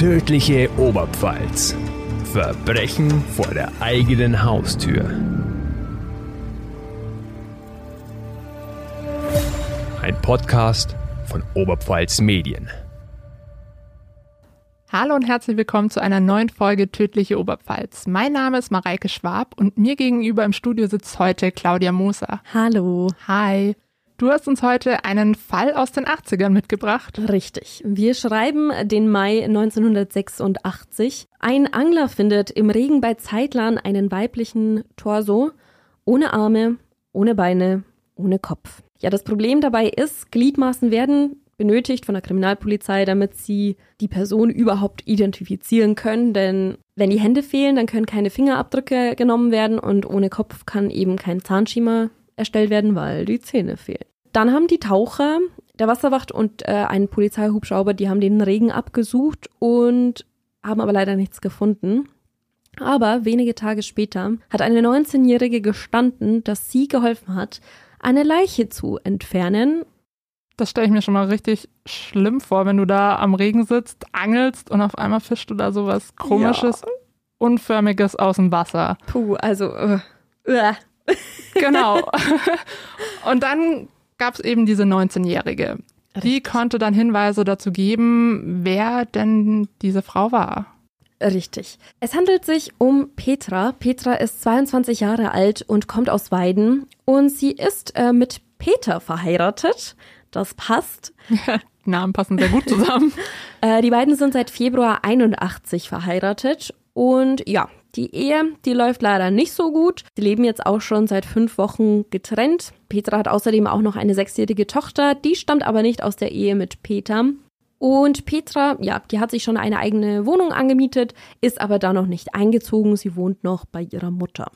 Tödliche Oberpfalz. Verbrechen vor der eigenen Haustür. Ein Podcast von Oberpfalz Medien. Hallo und herzlich willkommen zu einer neuen Folge Tödliche Oberpfalz. Mein Name ist Mareike Schwab und mir gegenüber im Studio sitzt heute Claudia Moser. Hallo. Hi. Du hast uns heute einen Fall aus den 80ern mitgebracht. Richtig. Wir schreiben den Mai 1986. Ein Angler findet im Regen bei Zeitlern einen weiblichen Torso ohne Arme, ohne Beine, ohne Kopf. Ja, das Problem dabei ist, Gliedmaßen werden benötigt von der Kriminalpolizei, damit sie die Person überhaupt identifizieren können. Denn wenn die Hände fehlen, dann können keine Fingerabdrücke genommen werden und ohne Kopf kann eben kein Zahnschema erstellt werden, weil die Zähne fehlen. Dann haben die Taucher, der Wasserwacht und äh, ein Polizeihubschrauber, die haben den Regen abgesucht und haben aber leider nichts gefunden. Aber wenige Tage später hat eine 19-Jährige gestanden, dass sie geholfen hat, eine Leiche zu entfernen das stelle ich mir schon mal richtig schlimm vor, wenn du da am Regen sitzt, angelst und auf einmal fischst du da sowas komisches, ja. unförmiges aus dem Wasser. Puh, also uh, uh. genau. und dann gab es eben diese 19-Jährige. Die konnte dann Hinweise dazu geben, wer denn diese Frau war. Richtig. Es handelt sich um Petra. Petra ist 22 Jahre alt und kommt aus Weiden und sie ist äh, mit Peter verheiratet. Das passt. Namen passen sehr gut zusammen. äh, die beiden sind seit Februar 81 verheiratet und ja, die Ehe, die läuft leider nicht so gut. Sie leben jetzt auch schon seit fünf Wochen getrennt. Petra hat außerdem auch noch eine sechsjährige Tochter, die stammt aber nicht aus der Ehe mit Peter. Und Petra, ja, die hat sich schon eine eigene Wohnung angemietet, ist aber da noch nicht eingezogen. Sie wohnt noch bei ihrer Mutter.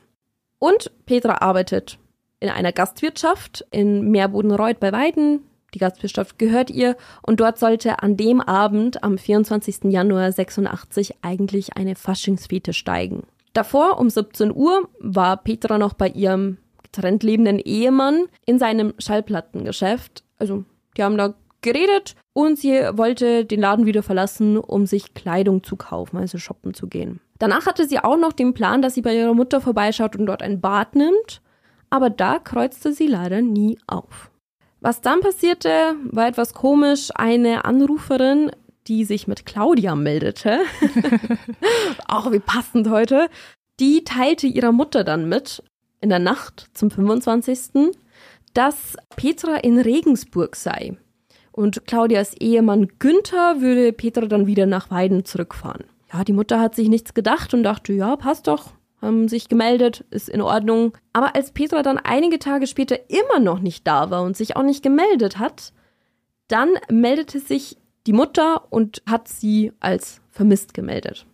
Und Petra arbeitet in einer Gastwirtschaft in Meerbodenreuth bei Weiden. Die Gastwirtschaft gehört ihr und dort sollte an dem Abend am 24. Januar 86 eigentlich eine Faschingsfete steigen. Davor um 17 Uhr war Petra noch bei ihrem getrennt lebenden Ehemann in seinem Schallplattengeschäft. Also die haben da geredet und sie wollte den Laden wieder verlassen, um sich Kleidung zu kaufen, also shoppen zu gehen. Danach hatte sie auch noch den Plan, dass sie bei ihrer Mutter vorbeischaut und dort ein Bad nimmt, aber da kreuzte sie leider nie auf. Was dann passierte, war etwas komisch. Eine Anruferin, die sich mit Claudia meldete, auch wie passend heute, die teilte ihrer Mutter dann mit, in der Nacht zum 25., dass Petra in Regensburg sei. Und Claudias Ehemann Günther würde Petra dann wieder nach Weiden zurückfahren. Ja, die Mutter hat sich nichts gedacht und dachte, ja, passt doch, haben sich gemeldet, ist in Ordnung. Aber als Petra dann einige Tage später immer noch nicht da war und sich auch nicht gemeldet hat, dann meldete sich die Mutter und hat sie als vermisst gemeldet.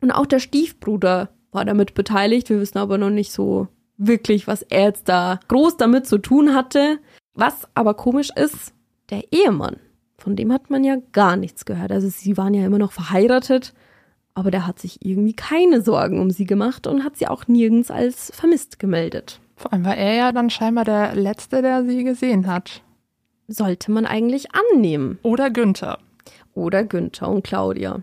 Und auch der Stiefbruder war damit beteiligt. Wir wissen aber noch nicht so wirklich, was er jetzt da groß damit zu tun hatte. Was aber komisch ist, der Ehemann, von dem hat man ja gar nichts gehört. Also sie waren ja immer noch verheiratet aber der hat sich irgendwie keine Sorgen um sie gemacht und hat sie auch nirgends als vermisst gemeldet. Vor allem war er ja dann scheinbar der Letzte, der sie gesehen hat. Sollte man eigentlich annehmen. Oder Günther. Oder Günther und Claudia.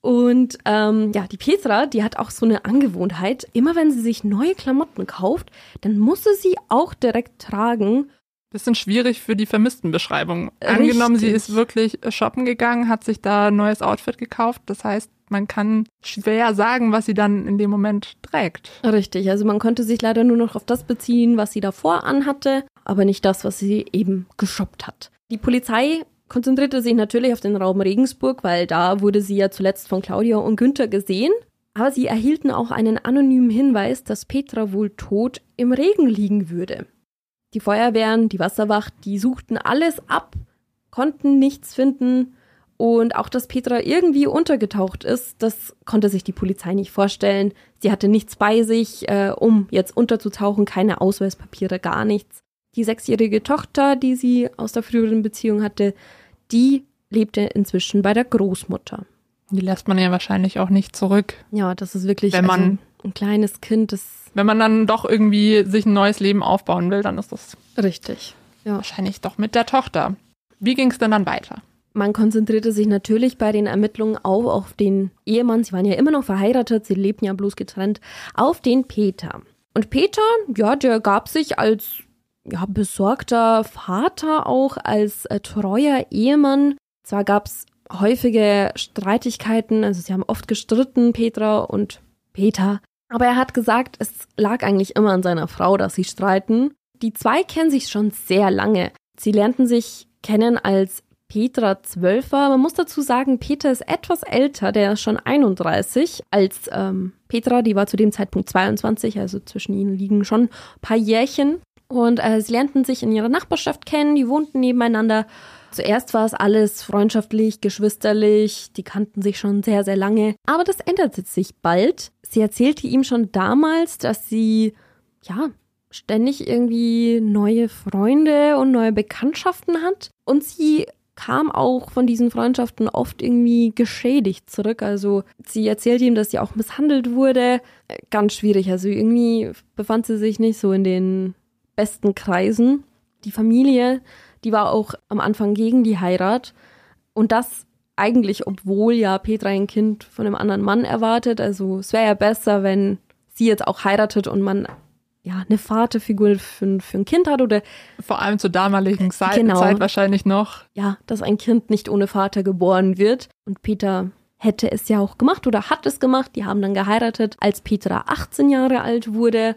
Und ähm, ja, die Petra, die hat auch so eine Angewohnheit, immer wenn sie sich neue Klamotten kauft, dann muss sie sie auch direkt tragen. Bisschen schwierig für die Vermisstenbeschreibung. Angenommen, sie ist wirklich shoppen gegangen, hat sich da ein neues Outfit gekauft. Das heißt, man kann schwer sagen, was sie dann in dem Moment trägt. Richtig, also man konnte sich leider nur noch auf das beziehen, was sie davor anhatte, aber nicht das, was sie eben geshoppt hat. Die Polizei konzentrierte sich natürlich auf den Raum Regensburg, weil da wurde sie ja zuletzt von Claudia und Günther gesehen. Aber sie erhielten auch einen anonymen Hinweis, dass Petra wohl tot im Regen liegen würde. Die Feuerwehren, die Wasserwacht, die suchten alles ab, konnten nichts finden und auch, dass Petra irgendwie untergetaucht ist, das konnte sich die Polizei nicht vorstellen. Sie hatte nichts bei sich, äh, um jetzt unterzutauchen, keine Ausweispapiere, gar nichts. Die sechsjährige Tochter, die sie aus der früheren Beziehung hatte, die lebte inzwischen bei der Großmutter. Die lässt man ja wahrscheinlich auch nicht zurück. Ja, das ist wirklich wenn man, also ein kleines Kind. Das wenn man dann doch irgendwie sich ein neues Leben aufbauen will, dann ist das richtig. Ja. Wahrscheinlich doch mit der Tochter. Wie ging es denn dann weiter? Man konzentrierte sich natürlich bei den Ermittlungen auch auf den Ehemann. Sie waren ja immer noch verheiratet, sie lebten ja bloß getrennt, auf den Peter. Und Peter, ja, der gab sich als ja, besorgter Vater auch, als äh, treuer Ehemann. Zwar gab es häufige Streitigkeiten, also sie haben oft gestritten, Petra und Peter. Aber er hat gesagt, es lag eigentlich immer an seiner Frau, dass sie streiten. Die zwei kennen sich schon sehr lange. Sie lernten sich kennen, als Petra zwölf war. Man muss dazu sagen, Peter ist etwas älter, der ist schon 31, als ähm, Petra, die war zu dem Zeitpunkt 22, also zwischen ihnen liegen schon ein paar Jährchen. Und äh, sie lernten sich in ihrer Nachbarschaft kennen, die wohnten nebeneinander. Zuerst war es alles freundschaftlich, geschwisterlich, die kannten sich schon sehr, sehr lange. Aber das änderte sich bald. Sie erzählte ihm schon damals, dass sie, ja, ständig irgendwie neue Freunde und neue Bekanntschaften hat. Und sie kam auch von diesen Freundschaften oft irgendwie geschädigt zurück. Also sie erzählt ihm, dass sie auch misshandelt wurde. Ganz schwierig. Also irgendwie befand sie sich nicht so in den besten Kreisen. Die Familie, die war auch am Anfang gegen die Heirat. Und das eigentlich, obwohl ja Petra ein Kind von einem anderen Mann erwartet. Also es wäre ja besser, wenn sie jetzt auch heiratet und man ja, eine Vaterfigur für, für ein Kind hat oder. Vor allem zur damaligen Zeit, genau, Zeit wahrscheinlich noch. Ja, dass ein Kind nicht ohne Vater geboren wird. Und Peter hätte es ja auch gemacht oder hat es gemacht. Die haben dann geheiratet, als Petra 18 Jahre alt wurde.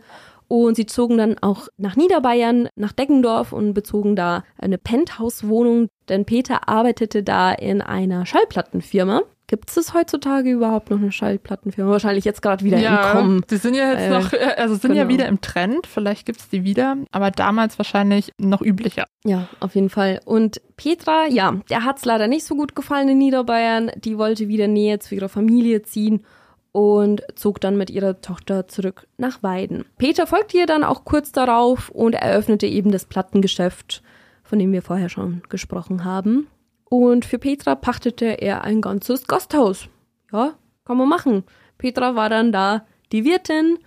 Und sie zogen dann auch nach Niederbayern, nach Deggendorf und bezogen da eine Penthouse-Wohnung, denn Peter arbeitete da in einer Schallplattenfirma. Gibt es heutzutage überhaupt noch eine Schallplattenfirma? Wahrscheinlich jetzt gerade wieder ja, im Kommen. Die sind ja jetzt äh, noch, äh, also sind genau. ja wieder im Trend. Vielleicht gibt es die wieder, aber damals wahrscheinlich noch üblicher. Ja, auf jeden Fall. Und Petra, ja, der hat es leider nicht so gut gefallen in Niederbayern. Die wollte wieder Nähe zu ihrer Familie ziehen und zog dann mit ihrer Tochter zurück nach Weiden. Peter folgte ihr dann auch kurz darauf und eröffnete eben das Plattengeschäft, von dem wir vorher schon gesprochen haben. Und für Petra pachtete er ein ganzes Gasthaus. Ja, kann man machen. Petra war dann da die Wirtin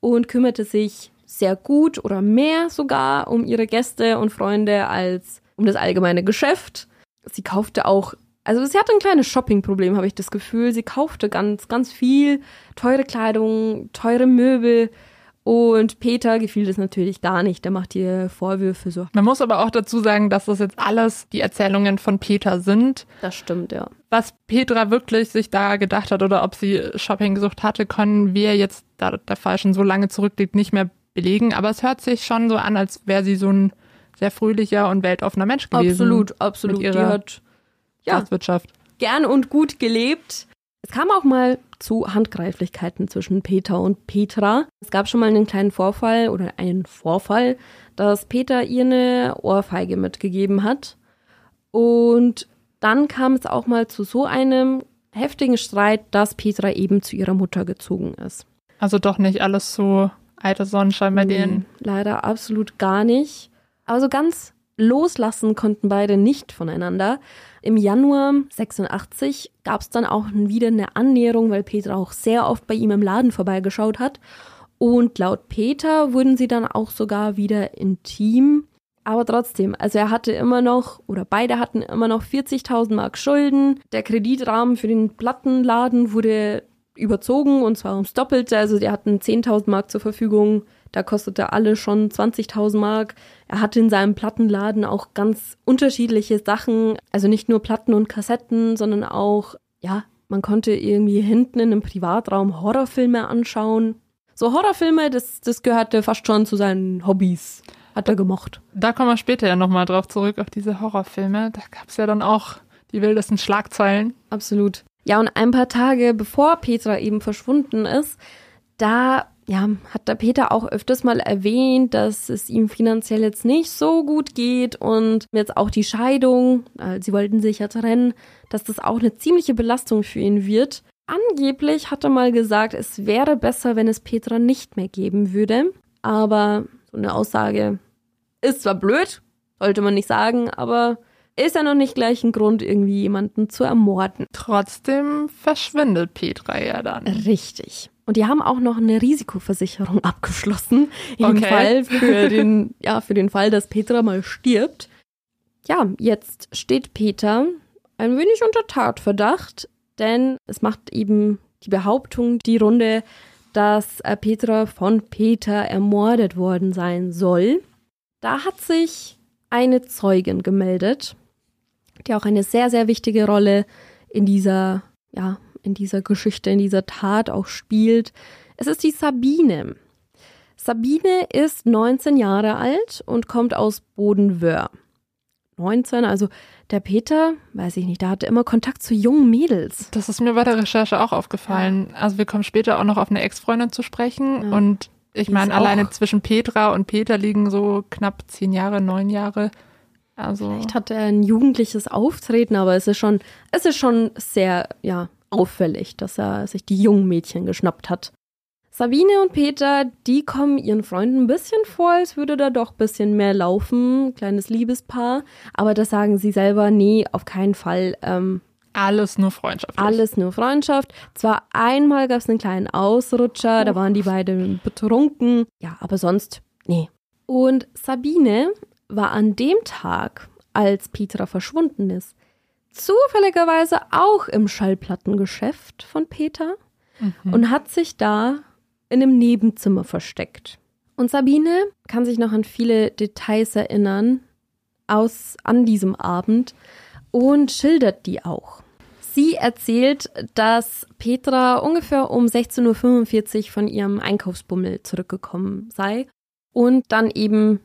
und kümmerte sich sehr gut oder mehr sogar um ihre Gäste und Freunde als um das allgemeine Geschäft. Sie kaufte auch also sie hatte ein kleines Shopping-Problem, habe ich das Gefühl. Sie kaufte ganz, ganz viel teure Kleidung, teure Möbel. Und Peter gefiel das natürlich gar nicht. Der macht ihr Vorwürfe so. Man muss aber auch dazu sagen, dass das jetzt alles die Erzählungen von Peter sind. Das stimmt, ja. Was Petra wirklich sich da gedacht hat oder ob sie Shopping gesucht hatte, können wir jetzt, da der Fall schon so lange zurückliegt, nicht mehr belegen. Aber es hört sich schon so an, als wäre sie so ein sehr fröhlicher und weltoffener Mensch gewesen. Absolut, absolut. Die hat ja, Gastwirtschaft. Gern und gut gelebt. Es kam auch mal zu Handgreiflichkeiten zwischen Peter und Petra. Es gab schon mal einen kleinen Vorfall oder einen Vorfall, dass Peter ihr eine Ohrfeige mitgegeben hat. Und dann kam es auch mal zu so einem heftigen Streit, dass Petra eben zu ihrer Mutter gezogen ist. Also doch nicht alles so alter Sonnenschein bei denen. Leider absolut gar nicht. Aber so ganz loslassen konnten beide nicht voneinander. Im Januar 86 gab es dann auch wieder eine Annäherung, weil Peter auch sehr oft bei ihm im Laden vorbeigeschaut hat. Und laut Peter wurden sie dann auch sogar wieder intim. Aber trotzdem, also er hatte immer noch, oder beide hatten immer noch 40.000 Mark Schulden. Der Kreditrahmen für den Plattenladen wurde überzogen und zwar ums Doppelte. Also die hatten 10.000 Mark zur Verfügung da kostete alle schon 20.000 Mark. Er hatte in seinem Plattenladen auch ganz unterschiedliche Sachen. Also nicht nur Platten und Kassetten, sondern auch, ja, man konnte irgendwie hinten in einem Privatraum Horrorfilme anschauen. So Horrorfilme, das, das gehörte fast schon zu seinen Hobbys. Hat er gemocht. Da kommen wir später ja nochmal drauf zurück, auf diese Horrorfilme. Da gab es ja dann auch die wildesten Schlagzeilen. Absolut. Ja, und ein paar Tage bevor Petra eben verschwunden ist, da ja, hat der Peter auch öfters mal erwähnt, dass es ihm finanziell jetzt nicht so gut geht und jetzt auch die Scheidung, äh, sie wollten sich ja trennen, dass das auch eine ziemliche Belastung für ihn wird. Angeblich hat er mal gesagt, es wäre besser, wenn es Petra nicht mehr geben würde. Aber so eine Aussage ist zwar blöd, sollte man nicht sagen, aber ist ja noch nicht gleich ein Grund, irgendwie jemanden zu ermorden. Trotzdem verschwindet Petra ja dann. Richtig. Und die haben auch noch eine Risikoversicherung abgeschlossen, im okay. Fall für den, ja, für den Fall, dass Petra mal stirbt. Ja, jetzt steht Peter ein wenig unter Tatverdacht, denn es macht eben die Behauptung die Runde, dass äh, Petra von Peter ermordet worden sein soll. Da hat sich eine Zeugin gemeldet, die auch eine sehr, sehr wichtige Rolle in dieser, ja, in dieser Geschichte, in dieser Tat auch spielt. Es ist die Sabine. Sabine ist 19 Jahre alt und kommt aus Bodenwöhr. 19, also der Peter, weiß ich nicht, der hatte immer Kontakt zu jungen Mädels. Das ist mir bei der Recherche auch aufgefallen. Ja. Also wir kommen später auch noch auf eine Ex-Freundin zu sprechen ja. und ich meine, alleine zwischen Petra und Peter liegen so knapp zehn Jahre, neun Jahre. Also Vielleicht hat er ein jugendliches Auftreten, aber es ist schon, es ist schon sehr, ja, auffällig, dass er sich die jungen Mädchen geschnappt hat. Sabine und Peter, die kommen ihren Freunden ein bisschen vor, als würde da doch ein bisschen mehr laufen. Kleines Liebespaar. Aber das sagen sie selber, nee, auf keinen Fall. Ähm, alles nur Freundschaft. Alles nur Freundschaft. Zwar einmal gab es einen kleinen Ausrutscher, oh. da waren die beiden betrunken. Ja, aber sonst, nee. Und Sabine war an dem Tag, als Petra verschwunden ist, zufälligerweise auch im Schallplattengeschäft von Peter mhm. und hat sich da in einem Nebenzimmer versteckt. Und Sabine kann sich noch an viele Details erinnern aus an diesem Abend und schildert die auch. Sie erzählt, dass Petra ungefähr um 16.45 Uhr von ihrem Einkaufsbummel zurückgekommen sei und dann eben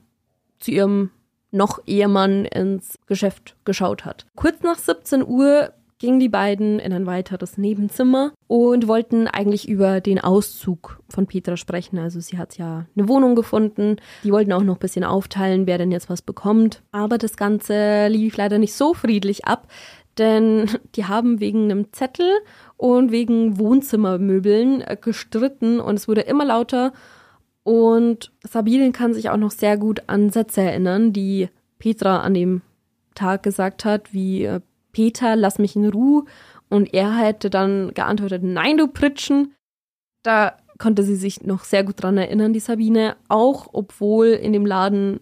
zu ihrem noch Ehemann ins Geschäft geschaut hat. Kurz nach 17 Uhr gingen die beiden in ein weiteres Nebenzimmer und wollten eigentlich über den Auszug von Petra sprechen. Also sie hat ja eine Wohnung gefunden. Die wollten auch noch ein bisschen aufteilen, wer denn jetzt was bekommt. Aber das Ganze lief leider nicht so friedlich ab, denn die haben wegen einem Zettel und wegen Wohnzimmermöbeln äh, gestritten und es wurde immer lauter. Und Sabine kann sich auch noch sehr gut an Sätze erinnern, die Petra an dem Tag gesagt hat, wie äh, Peter, lass mich in Ruhe. Und er hätte dann geantwortet, nein, du Pritschen. Da konnte sie sich noch sehr gut dran erinnern, die Sabine. Auch obwohl in dem Laden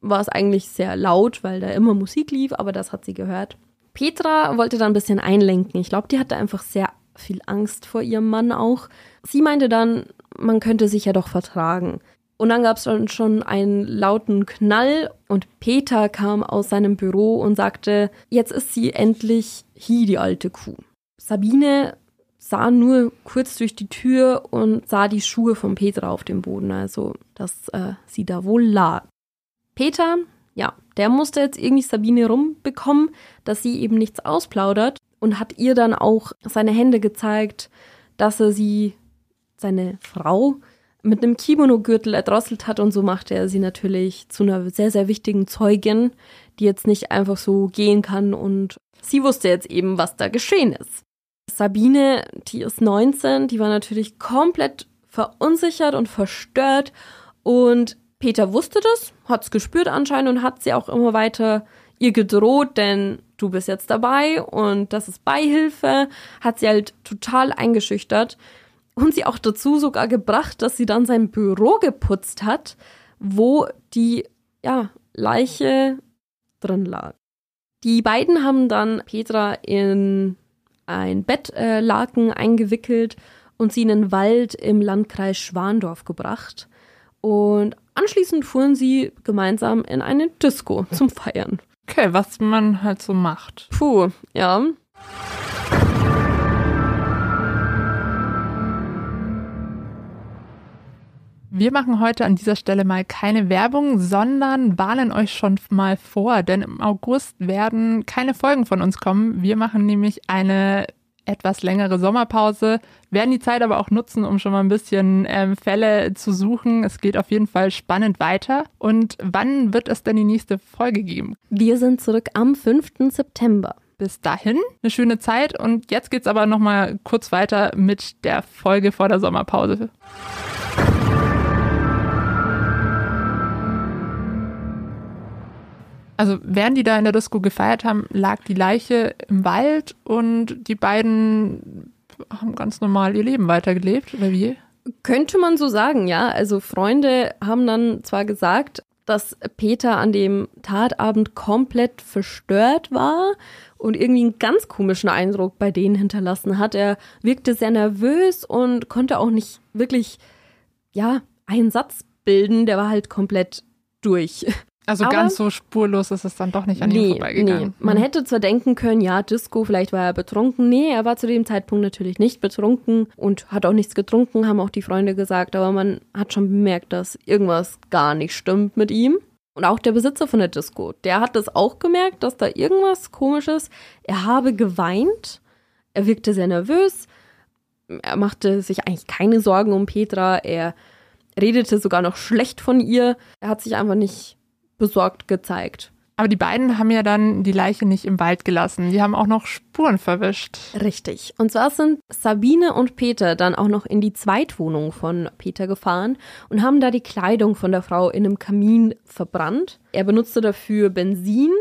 war es eigentlich sehr laut, weil da immer Musik lief, aber das hat sie gehört. Petra wollte da ein bisschen einlenken. Ich glaube, die hatte einfach sehr viel Angst vor ihrem Mann auch. Sie meinte dann, man könnte sich ja doch vertragen. Und dann gab es dann schon einen lauten Knall und Peter kam aus seinem Büro und sagte, jetzt ist sie endlich hier, die alte Kuh. Sabine sah nur kurz durch die Tür und sah die Schuhe von Peter auf dem Boden, also dass äh, sie da wohl lag. Peter, ja, der musste jetzt irgendwie Sabine rumbekommen, dass sie eben nichts ausplaudert und hat ihr dann auch seine Hände gezeigt, dass er sie, seine Frau, mit einem Kimono-Gürtel erdrosselt hat und so machte er sie natürlich zu einer sehr, sehr wichtigen Zeugin, die jetzt nicht einfach so gehen kann und sie wusste jetzt eben, was da geschehen ist. Sabine, die ist 19, die war natürlich komplett verunsichert und verstört und Peter wusste das, hat's gespürt anscheinend und hat sie auch immer weiter ihr gedroht, denn du bist jetzt dabei und das ist Beihilfe, hat sie halt total eingeschüchtert und sie auch dazu sogar gebracht, dass sie dann sein Büro geputzt hat, wo die ja, Leiche drin lag. Die beiden haben dann Petra in ein Bettlaken äh, eingewickelt und sie in den Wald im Landkreis Schwandorf gebracht. Und anschließend fuhren sie gemeinsam in eine Disco zum Feiern. Okay, was man halt so macht. Puh, ja. Wir machen heute an dieser Stelle mal keine Werbung, sondern warnen euch schon mal vor, denn im August werden keine Folgen von uns kommen. Wir machen nämlich eine etwas längere Sommerpause, werden die Zeit aber auch nutzen, um schon mal ein bisschen ähm, Fälle zu suchen. Es geht auf jeden Fall spannend weiter. Und wann wird es denn die nächste Folge geben? Wir sind zurück am 5. September. Bis dahin eine schöne Zeit und jetzt geht's aber noch mal kurz weiter mit der Folge vor der Sommerpause. Also während die da in der Disco gefeiert haben, lag die Leiche im Wald und die beiden haben ganz normal ihr Leben weitergelebt, oder wie? Könnte man so sagen, ja. Also Freunde haben dann zwar gesagt, dass Peter an dem Tatabend komplett verstört war und irgendwie einen ganz komischen Eindruck bei denen hinterlassen hat. Er wirkte sehr nervös und konnte auch nicht wirklich, ja, einen Satz bilden. Der war halt komplett durch. Also Aber- ganz so spurlos ist es dann doch nicht an ihm vorbeigegangen. Nee. Man hätte zwar denken können, ja, Disco, vielleicht war er betrunken. Nee, er war zu dem Zeitpunkt natürlich nicht betrunken und hat auch nichts getrunken, haben auch die Freunde gesagt. Aber man hat schon bemerkt, dass irgendwas gar nicht stimmt mit ihm. Und auch der Besitzer von der Disco, der hat das auch gemerkt, dass da irgendwas komisch ist. Er habe geweint. Er wirkte sehr nervös. Er machte sich eigentlich keine Sorgen um Petra. Er redete sogar noch schlecht von ihr. Er hat sich einfach nicht besorgt gezeigt. Aber die beiden haben ja dann die Leiche nicht im Wald gelassen. Die haben auch noch Spuren verwischt. Richtig. Und zwar sind Sabine und Peter dann auch noch in die Zweitwohnung von Peter gefahren und haben da die Kleidung von der Frau in einem Kamin verbrannt. Er benutzte dafür Benzin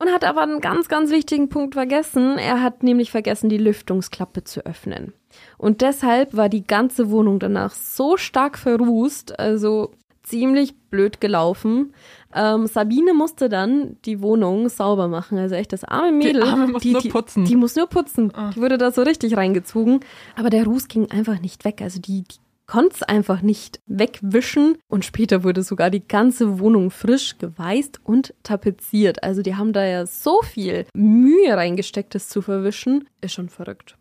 und hat aber einen ganz, ganz wichtigen Punkt vergessen. Er hat nämlich vergessen, die Lüftungsklappe zu öffnen. Und deshalb war die ganze Wohnung danach so stark verrußt, also ziemlich blöd gelaufen. Ähm, Sabine musste dann die Wohnung sauber machen. Also echt das arme Mädel. Arme muss nur putzen. Die muss nur putzen. Ah. Die wurde da so richtig reingezogen. Aber der Ruß ging einfach nicht weg. Also die, die konnte es einfach nicht wegwischen. Und später wurde sogar die ganze Wohnung frisch geweißt und tapeziert. Also die haben da ja so viel Mühe reingesteckt, das zu verwischen. Ist schon verrückt.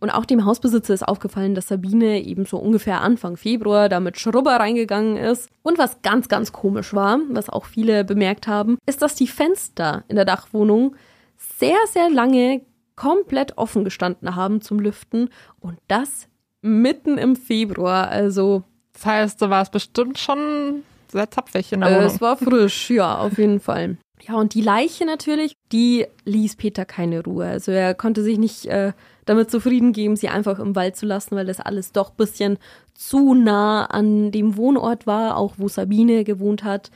Und auch dem Hausbesitzer ist aufgefallen, dass Sabine eben so ungefähr Anfang Februar da mit Schrubber reingegangen ist. Und was ganz, ganz komisch war, was auch viele bemerkt haben, ist, dass die Fenster in der Dachwohnung sehr, sehr lange komplett offen gestanden haben zum Lüften. Und das mitten im Februar. Also Das heißt, da war es bestimmt schon sehr zapfig in der äh, Wohnung. es war frisch, ja, auf jeden Fall. Ja, und die Leiche natürlich, die ließ Peter keine Ruhe. Also er konnte sich nicht äh, damit zufrieden geben, sie einfach im Wald zu lassen, weil das alles doch ein bisschen zu nah an dem Wohnort war, auch wo Sabine gewohnt hat.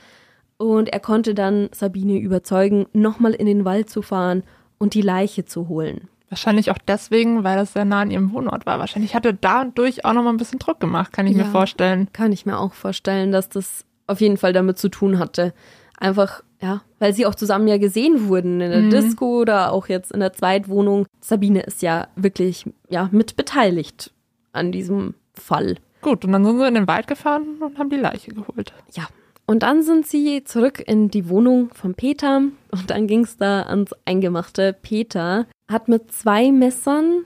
Und er konnte dann Sabine überzeugen, nochmal in den Wald zu fahren und die Leiche zu holen. Wahrscheinlich auch deswegen, weil das sehr nah an ihrem Wohnort war. Wahrscheinlich hat er dadurch auch nochmal ein bisschen Druck gemacht, kann ich Ja. mir vorstellen. Kann ich mir auch vorstellen, dass das auf jeden Fall damit zu tun hatte. Einfach, ja, weil sie auch zusammen ja gesehen wurden in der Mhm. Disco oder auch jetzt in der Zweitwohnung. Sabine ist ja wirklich, ja, mit beteiligt an diesem Fall. Gut, und dann sind sie in den Wald gefahren und haben die Leiche geholt. Ja. Und dann sind sie zurück in die Wohnung von Peter und dann ging es da ans Eingemachte. Peter hat mit zwei Messern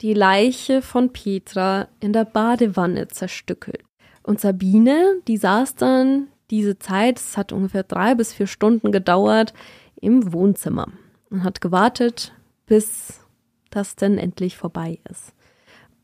die Leiche von Petra in der Badewanne zerstückelt. Und Sabine, die saß dann diese Zeit, es hat ungefähr drei bis vier Stunden gedauert, im Wohnzimmer und hat gewartet, bis das denn endlich vorbei ist.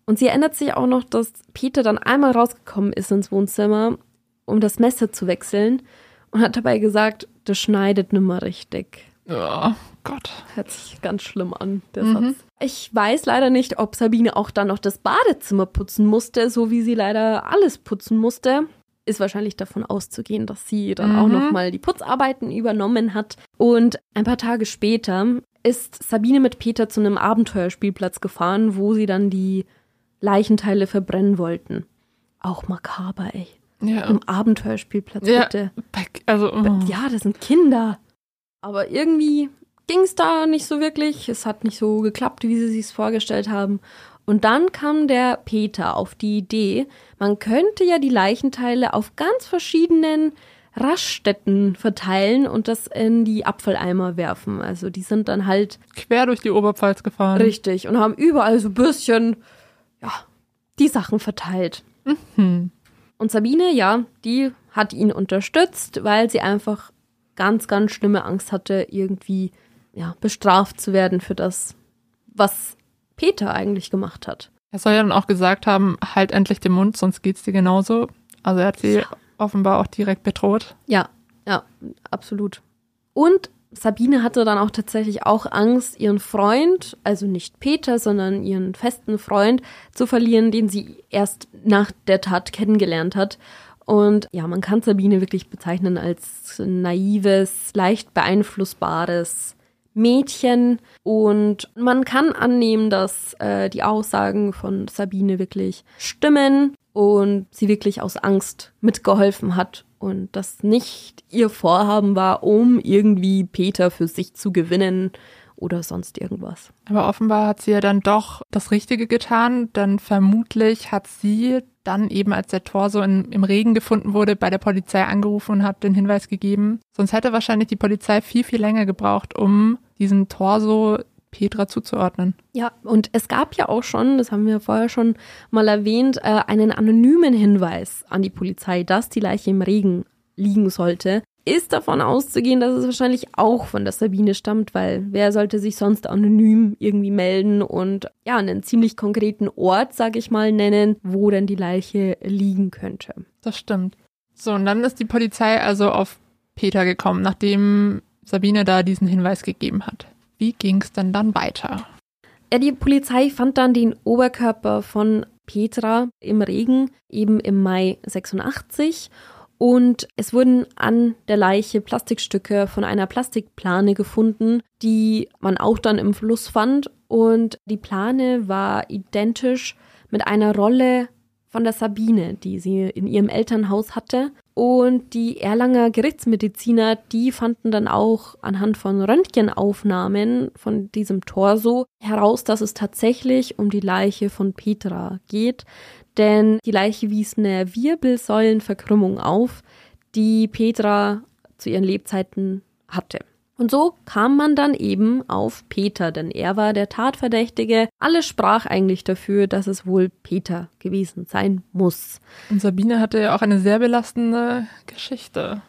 Und sie erinnert sich auch noch, dass Peter dann einmal rausgekommen ist ins Wohnzimmer, um das Messer zu wechseln und hat dabei gesagt, das schneidet nimmer richtig. Oh Gott. Hört sich ganz schlimm an, der Satz. Ich weiß leider nicht, ob Sabine auch dann noch das Badezimmer putzen musste, so wie sie leider alles putzen musste. Ist wahrscheinlich davon auszugehen, dass sie dann auch Mhm. noch mal die Putzarbeiten übernommen hat. Und ein paar Tage später ist Sabine mit Peter zu einem Abenteuerspielplatz gefahren, wo sie dann die Leichenteile verbrennen wollten. Auch makaber, ey. Ja. Im Abenteuerspielplatz, Ja. bitte. Also, oh. Ja, das sind Kinder. Aber irgendwie ging es da nicht so wirklich. Es hat nicht so geklappt, wie sie sich vorgestellt haben. Und dann kam der Peter auf die Idee, man könnte ja die Leichenteile auf ganz verschiedenen Raststätten verteilen und das in die Abfalleimer werfen. Also die sind dann halt quer durch die Oberpfalz gefahren. richtig und haben überall so ein bisschen, ja, die Sachen verteilt. Hm. Und Sabine, ja, die hat ihn unterstützt, weil sie einfach ganz, ganz schlimme Angst hatte, irgendwie ja, bestraft zu werden für das, was Peter eigentlich gemacht hat. Er soll ja dann auch gesagt haben, halt endlich den Mund, sonst geht's dir genauso. Also er hat sie Ja. offenbar auch direkt bedroht. Ja, ja, absolut. Und Sabine hatte dann auch tatsächlich auch Angst, ihren Freund, also nicht Peter, sondern ihren festen Freund zu verlieren, den sie erst nach der Tat kennengelernt hat. Und ja, man kann Sabine wirklich bezeichnen als naives, leicht beeinflussbares Mädchen. Und man kann annehmen, dass äh, die Aussagen von Sabine wirklich stimmen und sie wirklich aus Angst mitgeholfen hat, und das nicht ihr Vorhaben war, um irgendwie Peter für sich zu gewinnen oder sonst irgendwas. Aber offenbar hat sie ja dann doch das Richtige getan, denn vermutlich hat sie dann eben, als der Torso in, im Regen gefunden wurde, bei der Polizei angerufen und hat den Hinweis gegeben. Sonst hätte wahrscheinlich die Polizei viel, viel länger gebraucht, um diesen Torso Petra zuzuordnen. Ja, und es gab ja auch schon, das haben wir vorher schon mal erwähnt, äh, einen anonymen Hinweis an die Polizei, dass die Leiche im Regen liegen sollte. Ist davon auszugehen, dass es wahrscheinlich auch von der Sabine stammt, weil wer sollte sich sonst anonym irgendwie melden und ja, einen ziemlich konkreten Ort, sag ich mal, nennen, wo denn die Leiche liegen könnte. Das stimmt. So, und dann ist die Polizei also auf Peter gekommen, nachdem Sabine da diesen Hinweis gegeben hat. Wie ging es denn dann weiter? Ja, die Polizei fand dann den Oberkörper von Petra im Regen, eben im Mai 86. Und es wurden an der Leiche Plastikstücke von einer Plastikplane gefunden, die man auch dann im Fluss fand. Und die Plane war identisch mit einer Rolle von der Sabine, die sie in ihrem Elternhaus hatte. Und die Erlanger Gerichtsmediziner, die fanden dann auch anhand von Röntgenaufnahmen von diesem Torso heraus, dass es tatsächlich um die Leiche von Petra geht. Denn die Leiche wies eine Wirbelsäulenverkrümmung auf, die Petra zu ihren Lebzeiten hatte. Und so kam man dann eben auf Peter, denn er war der Tatverdächtige. Alles sprach eigentlich dafür, dass es wohl Peter gewesen sein muss. Und Sabine hatte ja auch eine sehr belastende Geschichte.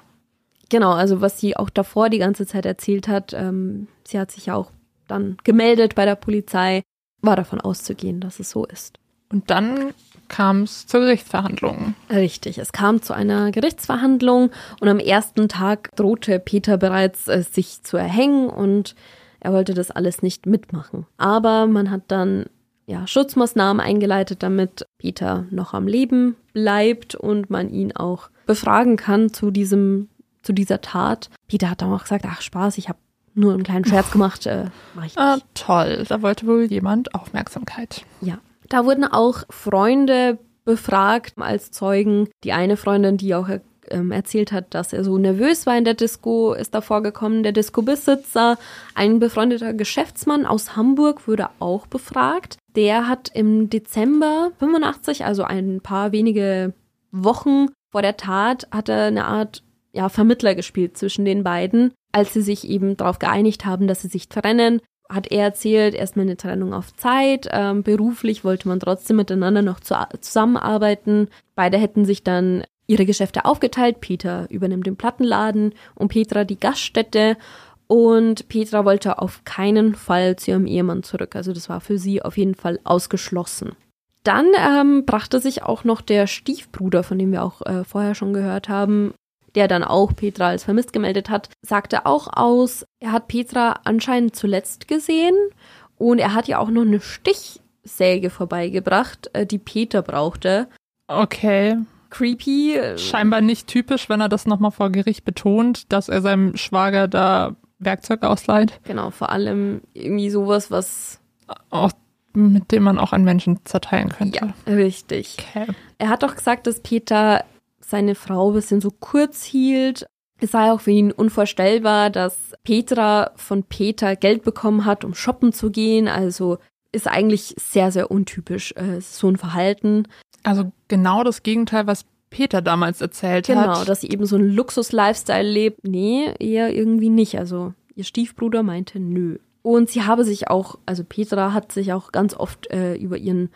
Genau, also was sie auch davor die ganze Zeit erzählt hat, ähm, sie hat sich ja auch dann gemeldet bei der Polizei, war davon auszugehen, dass es so ist. Und dann kam es zur Gerichtsverhandlung. Richtig, es kam zu einer Gerichtsverhandlung und am ersten Tag drohte Peter bereits, äh, sich zu erhängen und er wollte das alles nicht mitmachen. Aber man hat dann ja, Schutzmaßnahmen eingeleitet, damit Peter noch am Leben bleibt und man ihn auch befragen kann zu diesem, zu dieser Tat. Peter hat dann auch gesagt, ach Spaß, ich habe nur einen kleinen Scherz gemacht, äh, mach ich Ah, nicht. toll, da wollte wohl jemand Aufmerksamkeit. Ja. Da wurden auch Freunde befragt als Zeugen. Die eine Freundin, die auch ähm, erzählt hat, dass er so nervös war in der Disco, ist davor gekommen. Der Disco-Besitzer, ein befreundeter Geschäftsmann aus Hamburg, wurde auch befragt. Der hat im Dezember 85, also ein paar wenige Wochen vor der Tat, hat er eine Art ja, Vermittler gespielt zwischen den beiden. Als sie sich eben darauf geeinigt haben, dass sie sich trennen, hat er erzählt, erstmal eine Trennung auf Zeit. Ähm, beruflich wollte man trotzdem miteinander noch zu, zusammenarbeiten. Beide hätten sich dann ihre Geschäfte aufgeteilt. Peter übernimmt den Plattenladen und Petra die Gaststätte. Und Petra wollte auf keinen Fall zu ihrem Ehemann zurück. Also das war für sie auf jeden Fall ausgeschlossen. Dann ähm, brachte sich auch noch der Stiefbruder, von dem wir auch äh, vorher schon gehört haben, der dann auch Petra als vermisst gemeldet hat, sagte auch aus, er hat Petra anscheinend zuletzt gesehen und er hat ja auch noch eine Stichsäge vorbeigebracht, äh, die Peter brauchte. Okay. Creepy. äh, Scheinbar nicht typisch, wenn er das nochmal vor Gericht betont, dass er seinem Schwager da Werkzeug ausleiht, Genau, vor allem irgendwie sowas, was. auch, mit dem man auch einen Menschen zerteilen könnte. Ja, richtig. Okay. Er hat doch gesagt, dass Peter seine Frau ein bisschen so kurz hielt. Es sei auch für ihn unvorstellbar, dass Petra von Peter Geld bekommen hat, um shoppen zu gehen. Also ist eigentlich sehr, sehr untypisch, äh, so ein Verhalten. Also genau das Gegenteil, was Peter damals erzählt Genau, hat. dass sie eben so einen Luxus-Lifestyle lebt. Nee, eher irgendwie nicht. Also ihr Stiefbruder meinte nö. Und sie habe sich auch, also Petra hat sich auch ganz oft äh, über ihren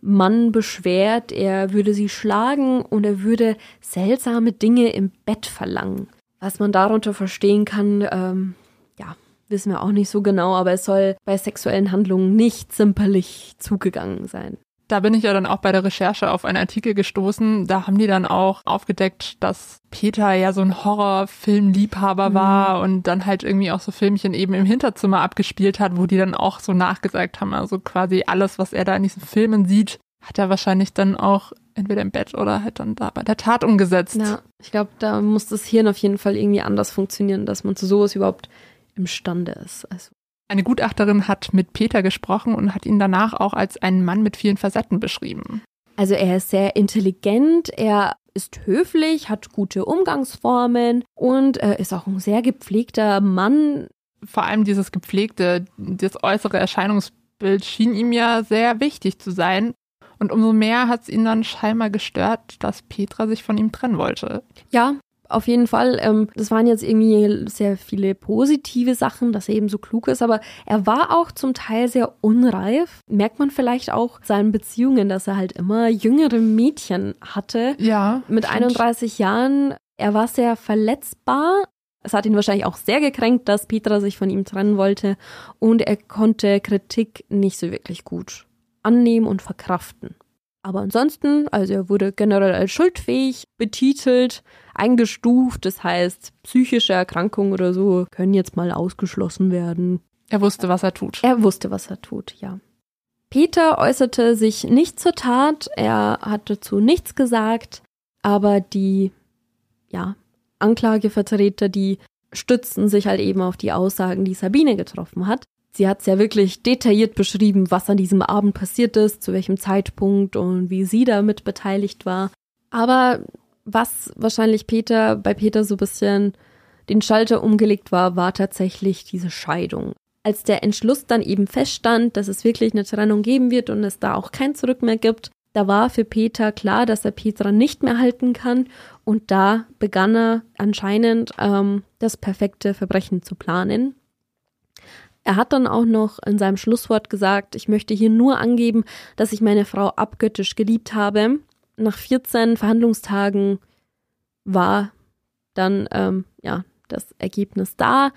Mann beschwert, er würde sie schlagen und er würde seltsame Dinge im Bett verlangen. Was man darunter verstehen kann, ähm, ja, wissen wir auch nicht so genau, aber es soll bei sexuellen Handlungen nicht zimperlich zugegangen sein. Da bin ich ja dann auch bei der Recherche auf einen Artikel gestoßen. Da haben die dann auch aufgedeckt, dass Peter ja so ein Horrorfilmliebhaber war und dann halt irgendwie auch so Filmchen eben im Hinterzimmer abgespielt hat, wo die dann auch so nachgesagt haben. Also quasi alles, was er da in diesen Filmen sieht, hat er wahrscheinlich dann auch entweder im Bett oder halt dann da bei der Tat umgesetzt. Ja, ich glaube, da muss das Hirn auf jeden Fall irgendwie anders funktionieren, dass man zu sowas überhaupt imstande ist. Also Eine Gutachterin hat mit Peter gesprochen und hat ihn danach auch als einen Mann mit vielen Facetten beschrieben. Also er ist sehr intelligent, er ist höflich, hat gute Umgangsformen und äh, ist auch ein sehr gepflegter Mann. Vor allem dieses gepflegte, das äußere Erscheinungsbild schien ihm ja sehr wichtig zu sein. Und umso mehr hat es ihn dann scheinbar gestört, dass Petra sich von ihm trennen wollte. Ja, auf jeden Fall. Ähm, das waren jetzt irgendwie sehr viele positive Sachen, dass er eben so klug ist, aber er war auch zum Teil sehr unreif. Merkt man vielleicht auch seinen Beziehungen, dass er halt immer jüngere Mädchen hatte. Ja. Mit stimmt. 31 Jahren. Er war sehr verletzbar. Es hat ihn wahrscheinlich auch sehr gekränkt, dass Petra sich von ihm trennen wollte und er konnte Kritik nicht so wirklich gut annehmen und verkraften. Aber ansonsten, also er wurde generell als schuldfähig betitelt, eingestuft, das heißt, psychische Erkrankungen oder so können jetzt mal ausgeschlossen werden. Er wusste, was er tut. Er wusste, was er tut, ja. Peter äußerte sich nicht zur Tat, er hat dazu nichts gesagt, aber die, ja, Anklagevertreter, die stützten sich halt eben auf die Aussagen, die Sabine getroffen hat. Sie hat es ja wirklich detailliert beschrieben, was an diesem Abend passiert ist, zu welchem Zeitpunkt und wie sie damit beteiligt war. Aber was wahrscheinlich Peter, bei Peter so ein bisschen den Schalter umgelegt war, war tatsächlich diese Scheidung. Als der Entschluss dann eben feststand, dass es wirklich eine Trennung geben wird und es da auch kein Zurück mehr gibt, da war für Peter klar, dass er Petra nicht mehr halten kann und da begann er anscheinend ähm, das perfekte Verbrechen zu planen. Er hat dann auch noch in seinem Schlusswort gesagt, ich möchte hier nur angeben, dass ich meine Frau abgöttisch geliebt habe. Nach 14 Verhandlungstagen war dann ähm, ja das Ergebnis da.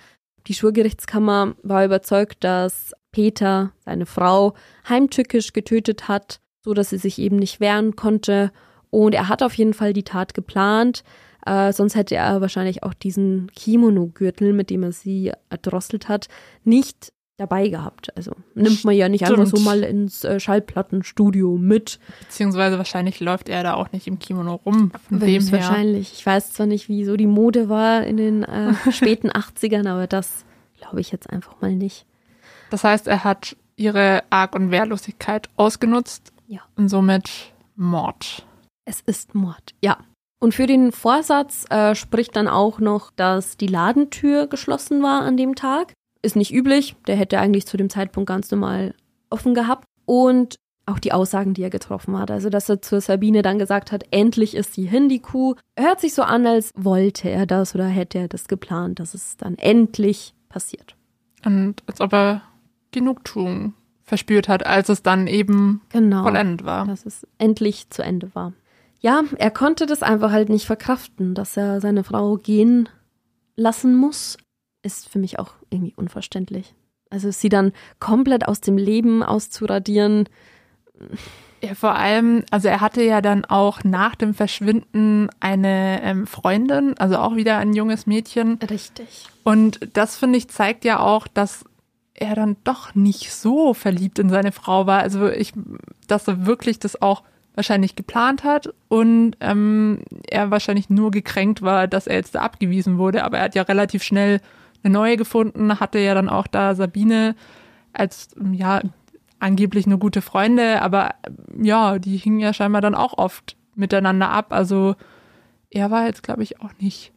Die Schwurgerichtskammer war überzeugt, dass Peter seine Frau heimtückisch getötet hat, so dass sie sich eben nicht wehren konnte. Und er hat auf jeden Fall die Tat geplant. Äh, sonst hätte er wahrscheinlich auch diesen Kimono-Gürtel, mit dem er sie erdrosselt hat, nicht dabei gehabt. Also nimmt man ja nicht Stimmt. einfach so mal ins äh, Schallplattenstudio mit. Beziehungsweise wahrscheinlich läuft er da auch nicht im Kimono rum. Von dem her. Wahrscheinlich. Ich weiß zwar nicht, wie so die Mode war in den äh, späten 80ern, aber das glaube ich jetzt einfach mal nicht. Das heißt, er hat ihre Arg- und Wehrlosigkeit ausgenutzt Ja. und somit Mord. Es ist Mord, ja. Und für den Vorsatz äh, spricht dann auch noch, dass die Ladentür geschlossen war an dem Tag. Ist nicht üblich, der hätte eigentlich zu dem Zeitpunkt ganz normal offen gehabt. Und auch die Aussagen, die er getroffen hat. Also, dass er zur Sabine dann gesagt hat, endlich ist sie hin, die Kuh. Hört sich so an, als wollte er das oder hätte er das geplant, dass es dann endlich passiert. Und als ob er Genugtuung verspürt hat, als es dann eben Genau. vollendet war. dass es endlich zu Ende war. Ja, er konnte das einfach halt nicht verkraften, dass er seine Frau gehen lassen muss, ist für mich auch irgendwie unverständlich. Also sie dann komplett aus dem Leben auszuradieren, Ja, vor allem, also er hatte ja dann auch nach dem Verschwinden eine ähm, Freundin, also auch wieder ein junges Mädchen. richtig. Und das finde ich zeigt ja auch, dass er dann doch nicht so verliebt in seine Frau war. Also ich, dass er wirklich das auch wahrscheinlich geplant hat und ähm, er wahrscheinlich nur gekränkt war, dass er jetzt da abgewiesen wurde. Aber er hat ja relativ schnell eine neue gefunden, hatte ja dann auch da Sabine als ja angeblich eine gute Freunde, aber ja, die hingen ja scheinbar dann auch oft miteinander ab. Also er war jetzt, glaube ich, auch nicht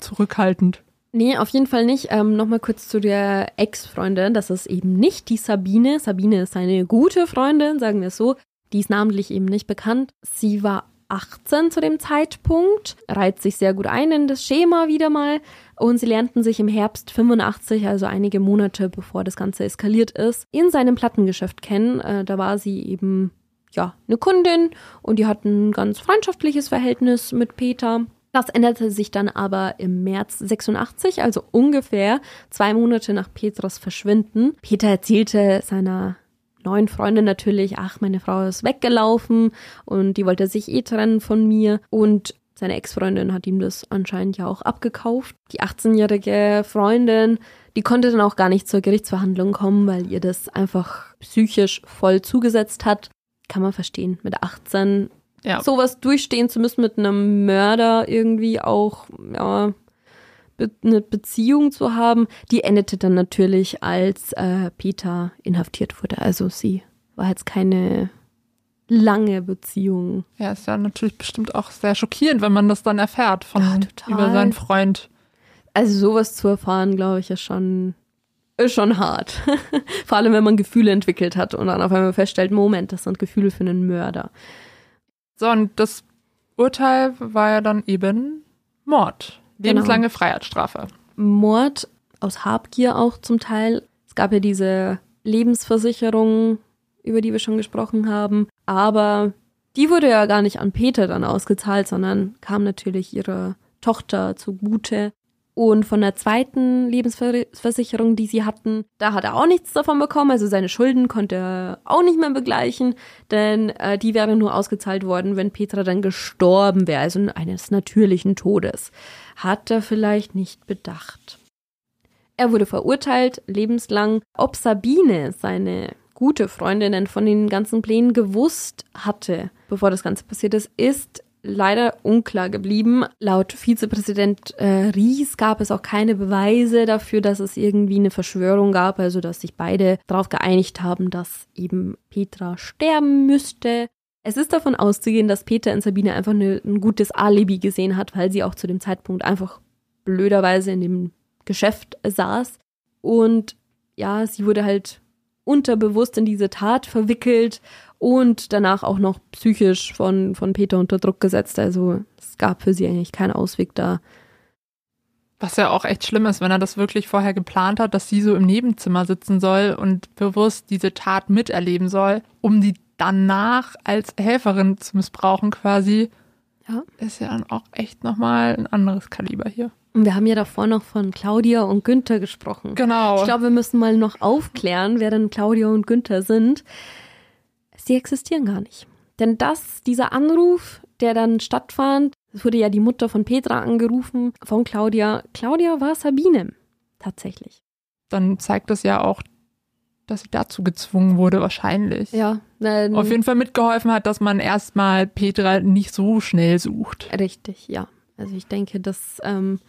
zurückhaltend. Nee, auf jeden Fall nicht. Ähm, Nochmal kurz zu der Ex-Freundin. Das ist eben nicht die Sabine. Sabine ist eine gute Freundin, sagen wir es so. Die ist namentlich eben nicht bekannt. Sie war 18 zu dem Zeitpunkt, reiht sich sehr gut ein in das Schema wieder mal. Und sie lernten sich im Herbst 85, also einige Monate bevor das Ganze eskaliert ist, in seinem Plattengeschäft kennen. Äh, da war sie eben, ja, eine Kundin und die hatten ein ganz freundschaftliches Verhältnis mit Peter. Das änderte sich dann aber im März 86, also ungefähr zwei Monate nach Petras Verschwinden. Peter erzählte seiner neuen Freundin natürlich, ach, meine Frau ist weggelaufen und die wollte sich eh trennen von mir. Und seine Ex-Freundin hat ihm das anscheinend ja auch abgekauft. Die 18-jährige Freundin, die konnte dann auch gar nicht zur Gerichtsverhandlung kommen, weil ihr das einfach psychisch voll zugesetzt hat. Kann man verstehen. Mit 18 Ja. sowas durchstehen zu müssen mit einem Mörder irgendwie auch, ja, be eine Beziehung zu haben, die endete dann natürlich, als äh, Peter inhaftiert wurde. Also sie war jetzt keine lange Beziehung. Ja, ist ja natürlich bestimmt auch sehr schockierend, wenn man das dann erfährt von Ja, über seinen Freund. Also sowas zu erfahren, glaube ich, ist schon, ist schon hart. Vor allem, wenn man Gefühle entwickelt hat und dann auf einmal feststellt, Moment, das sind Gefühle für einen Mörder. So, und das Urteil war ja dann eben Mord. Lebenslange Freiheitsstrafe. Mord aus Habgier auch zum Teil. Es gab ja diese Lebensversicherung, über die wir schon gesprochen haben, aber die wurde ja gar nicht an Peter dann ausgezahlt, sondern kam natürlich ihrer Tochter zugute. Und von der zweiten Lebensversicherung, die sie hatten, da hat er auch nichts davon bekommen. Also seine Schulden konnte er auch nicht mehr begleichen, denn äh, die wäre nur ausgezahlt worden, wenn Petra dann gestorben wäre, also eines natürlichen Todes. Hat er vielleicht nicht bedacht. Er wurde verurteilt, lebenslang. Ob Sabine, seine gute Freundin, von den ganzen Plänen gewusst hatte, bevor das Ganze passiert ist, ist leider unklar geblieben. Laut Vizepräsident äh, Ries gab es auch keine Beweise dafür, dass es irgendwie eine Verschwörung gab, also dass sich beide darauf geeinigt haben, dass eben Petra sterben müsste. Es ist davon auszugehen, dass Peter in Sabine einfach eine, ein gutes Alibi gesehen hat, weil sie auch zu dem Zeitpunkt einfach blöderweise in dem Geschäft saß. Und ja, sie wurde halt unterbewusst in diese Tat verwickelt und danach auch noch psychisch von, von Peter unter Druck gesetzt. Also es gab für sie eigentlich keinen Ausweg da. Was ja auch echt schlimm ist, wenn er das wirklich vorher geplant hat, dass sie so im Nebenzimmer sitzen soll und bewusst diese Tat miterleben soll, um die danach als Helferin zu missbrauchen quasi. Ja. Ist ja dann auch echt nochmal ein anderes Kaliber hier. Und wir haben ja davor noch von Claudia und Günther gesprochen. Genau. Ich glaube, wir müssen mal noch aufklären, wer denn Claudia und Günther sind. Sie existieren gar nicht. Denn das, dieser Anruf, der dann stattfand, es wurde ja die Mutter von Petra angerufen, von Claudia. Claudia war Sabine. Tatsächlich. Dann zeigt das ja auch, dass sie dazu gezwungen wurde, wahrscheinlich. Ja. Ähm, Auf jeden Fall mitgeholfen hat, dass man erstmal Petra nicht so schnell sucht. Richtig, ja. Also ich denke, das ähm,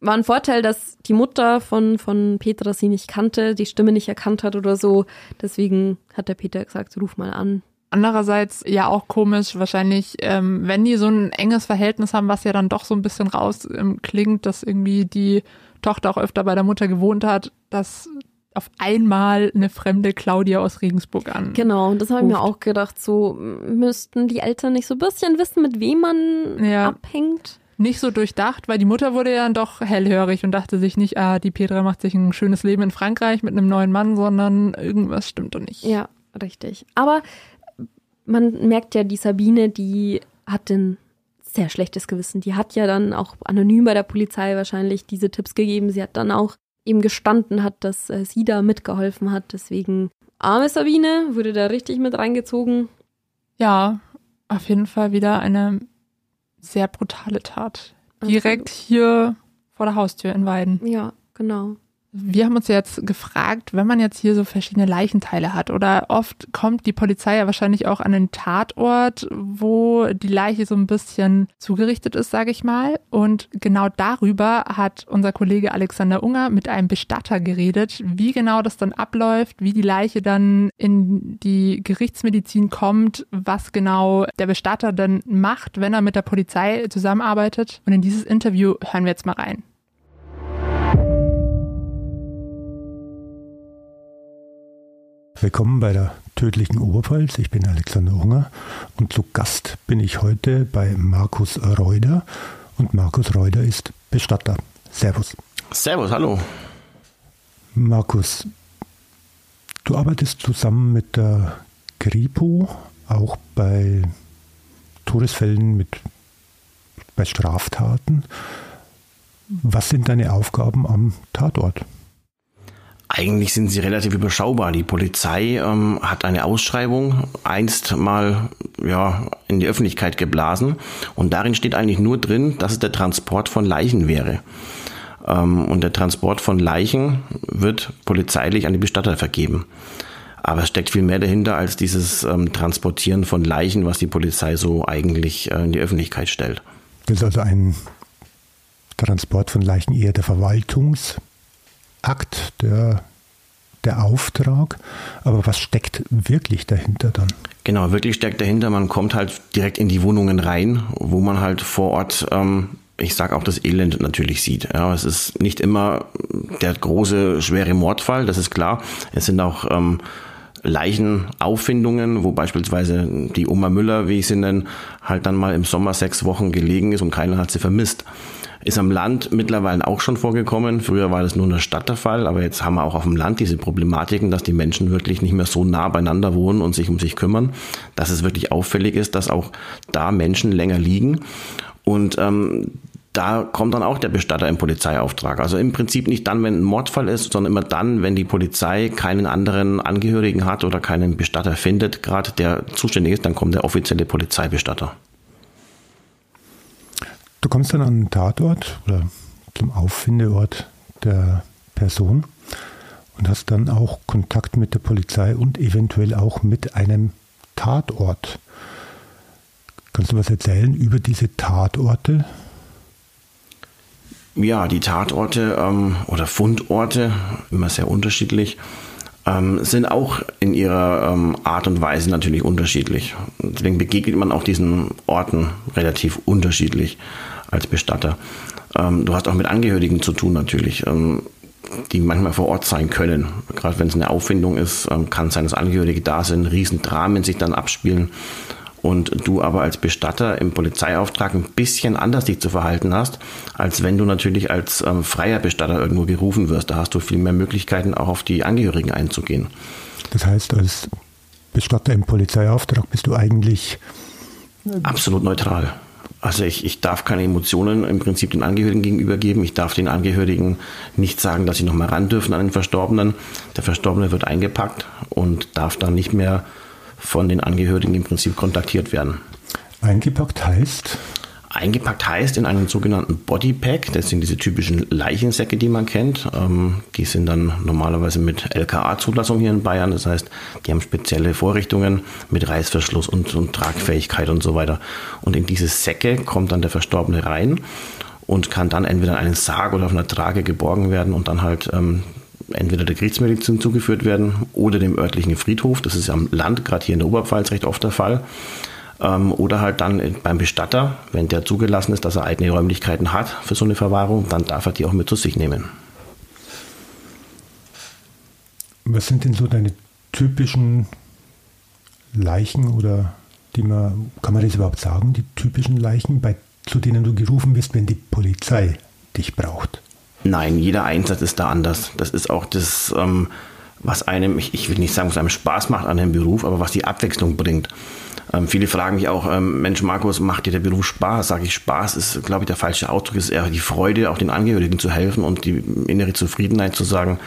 war ein Vorteil, dass die Mutter von, von Petra sie nicht kannte, die Stimme nicht erkannt hat oder so. Deswegen hat der Peter gesagt, ruf mal an. Andererseits ja auch komisch, wahrscheinlich, ähm, wenn die so ein enges Verhältnis haben, was ja dann doch so ein bisschen raus ähm, klingt, dass irgendwie die Tochter auch öfter bei der Mutter gewohnt hat, dass auf einmal eine fremde Claudia aus Regensburg an. Genau, und das habe ich mir auch gedacht, so müssten die Eltern nicht so ein bisschen wissen, mit wem man Ja. abhängt. Nicht so durchdacht, weil die Mutter wurde ja dann doch hellhörig und dachte sich nicht, ah, die Petra macht sich ein schönes Leben in Frankreich mit einem neuen Mann, sondern irgendwas stimmt doch nicht. Ja, richtig. Aber man merkt ja, die Sabine, die hat ein sehr schlechtes Gewissen. Die hat ja dann auch anonym bei der Polizei wahrscheinlich diese Tipps gegeben. Sie hat dann auch eben gestanden, hat, dass äh, sie da mitgeholfen hat. Deswegen, arme Sabine, wurde da richtig mit reingezogen. Ja, auf jeden Fall wieder eine sehr brutale Tat. Direkt hier vor der Haustür in Weiden. Ja, genau. Wir haben uns jetzt gefragt, wenn man jetzt hier so verschiedene Leichenteile hat oder oft kommt die Polizei ja wahrscheinlich auch an den Tatort, wo die Leiche so ein bisschen zugerichtet ist, sage ich mal. Und genau darüber hat unser Kollege Alexander Unger mit einem Bestatter geredet, wie genau das dann abläuft, wie die Leiche dann in die Gerichtsmedizin kommt, was genau der Bestatter dann macht, wenn er mit der Polizei zusammenarbeitet. Und in dieses Interview hören wir jetzt mal rein. Willkommen bei der tödlichen Oberpfalz. Ich bin Alexander Unger und zu Gast bin ich heute bei Markus Reuter. Und Markus Reuter ist Bestatter. Servus. Servus, hallo. Markus, du arbeitest zusammen mit der Kripo auch bei Todesfällen mit bei Straftaten. Was sind deine Aufgaben am Tatort? Eigentlich sind sie relativ überschaubar. Die Polizei ähm, hat eine Ausschreibung einst mal ja, in die Öffentlichkeit geblasen und darin steht eigentlich nur drin, dass es der Transport von Leichen wäre. Ähm, und der Transport von Leichen wird polizeilich an die Bestatter vergeben. Aber es steckt viel mehr dahinter als dieses ähm, Transportieren von Leichen, was die Polizei so eigentlich äh, in die Öffentlichkeit stellt. Das ist also ein Transport von Leichen eher der Verwaltungsakt, der der Auftrag, aber was steckt wirklich dahinter dann? Genau, wirklich steckt dahinter, man kommt halt direkt in die Wohnungen rein, wo man halt vor Ort ähm, ich sage auch das Elend natürlich sieht. Ja, es ist nicht immer der große, schwere Mordfall, das ist klar. Es sind auch ähm, Leichenauffindungen, wo beispielsweise die Oma Müller, wie ich sie nenne, halt dann mal im Sommer sechs Wochen gelegen ist und keiner hat sie vermisst. Ist am Land mittlerweile auch schon vorgekommen. Früher war das nur in der Stadt der Fall, aber jetzt haben wir auch auf dem Land diese Problematiken, dass die Menschen wirklich nicht mehr so nah beieinander wohnen und sich um sich kümmern, dass es wirklich auffällig ist, dass auch da Menschen länger liegen. Und ähm, da kommt dann auch der Bestatter im Polizeiauftrag. Also im Prinzip nicht dann, wenn ein Mordfall ist, sondern immer dann, wenn die Polizei keinen anderen Angehörigen hat oder keinen Bestatter findet, gerade der zuständig ist, dann kommt der offizielle Polizeibestatter. Du kommst dann an den Tatort oder zum Auffindeort der Person und hast dann auch Kontakt mit der Polizei und eventuell auch mit einem Tatort. Kannst du was erzählen über diese Tatorte? Ja, die Tatorte ähm, oder Fundorte, immer sehr unterschiedlich, ähm, sind auch in ihrer ähm, Art und Weise natürlich unterschiedlich. Deswegen begegnet man auch diesen Orten relativ unterschiedlich als Bestatter. Ähm, du hast auch mit Angehörigen zu tun natürlich, ähm, die manchmal vor Ort sein können. Gerade wenn es eine Auffindung ist, ähm, kann es sein, dass Angehörige da sind, Riesendramen sich dann abspielen und du aber als Bestatter im Polizeiauftrag ein bisschen anders dich zu verhalten hast, als wenn du natürlich als ähm, freier Bestatter irgendwo gerufen wirst. Da hast du viel mehr Möglichkeiten, auch auf die Angehörigen einzugehen. Das heißt, als Bestatter im Polizeiauftrag bist du eigentlich absolut neutral. Also ich, ich darf keine Emotionen im Prinzip den Angehörigen gegenüber geben. Ich darf den Angehörigen nicht sagen, dass sie noch mal ran dürfen an den Verstorbenen. Der Verstorbene wird eingepackt und darf dann nicht mehr von den Angehörigen im Prinzip kontaktiert werden. Eingepackt heißt? Eingepackt heißt in einen sogenannten Bodypack. Das sind diese typischen Leichensäcke, die man kennt. Ähm, die sind dann normalerweise mit LKA-Zulassung hier in Bayern. Das heißt, die haben spezielle Vorrichtungen mit Reißverschluss und, und Tragfähigkeit und so weiter. Und in diese Säcke kommt dann der Verstorbene rein und kann dann entweder in einen Sarg oder auf einer Trage geborgen werden und dann halt ähm, entweder der Kriegsmedizin zugeführt werden oder dem örtlichen Friedhof. Das ist am Land, gerade hier in der Oberpfalz, recht oft der Fall. Ähm, oder halt dann beim Bestatter, wenn der zugelassen ist, dass er eigene Räumlichkeiten hat für so eine Verwahrung, dann darf er die auch mit zu sich nehmen. Was sind denn so deine typischen Leichen oder die man, kann man das überhaupt sagen, die typischen Leichen, bei, zu denen du gerufen wirst, wenn die Polizei dich braucht? Nein, jeder Einsatz ist da anders. Das ist auch das, ähm, was einem, ich, ich, will nicht sagen, was einem Spaß macht an dem Beruf, aber was die Abwechslung bringt. Ähm, viele fragen mich auch, ähm, Mensch, Markus, macht dir der Beruf Spaß? Sage ich, Spaß ist, glaube ich, der falsche Ausdruck, ist eher die Freude, auch den Angehörigen zu helfen und die innere Zufriedenheit zu sagen,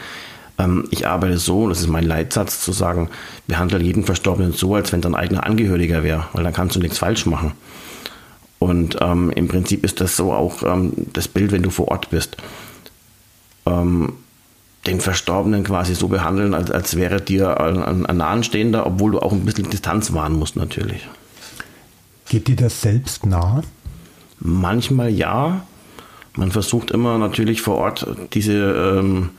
ähm, ich arbeite so, das ist mein Leitsatz, zu sagen, behandle jeden Verstorbenen so, als wenn dein eigener Angehöriger wäre, weil dann kannst du nichts falsch machen. Und ähm, im Prinzip ist das so auch ähm, das Bild, wenn du vor Ort bist ähm, den Verstorbenen quasi so behandeln, als, als wäre dir ein, ein Nahenstehender, obwohl du auch ein bisschen Distanz wahren musst natürlich. Geht dir das selbst nah? Manchmal ja. Man versucht immer natürlich vor Ort diese, ähm,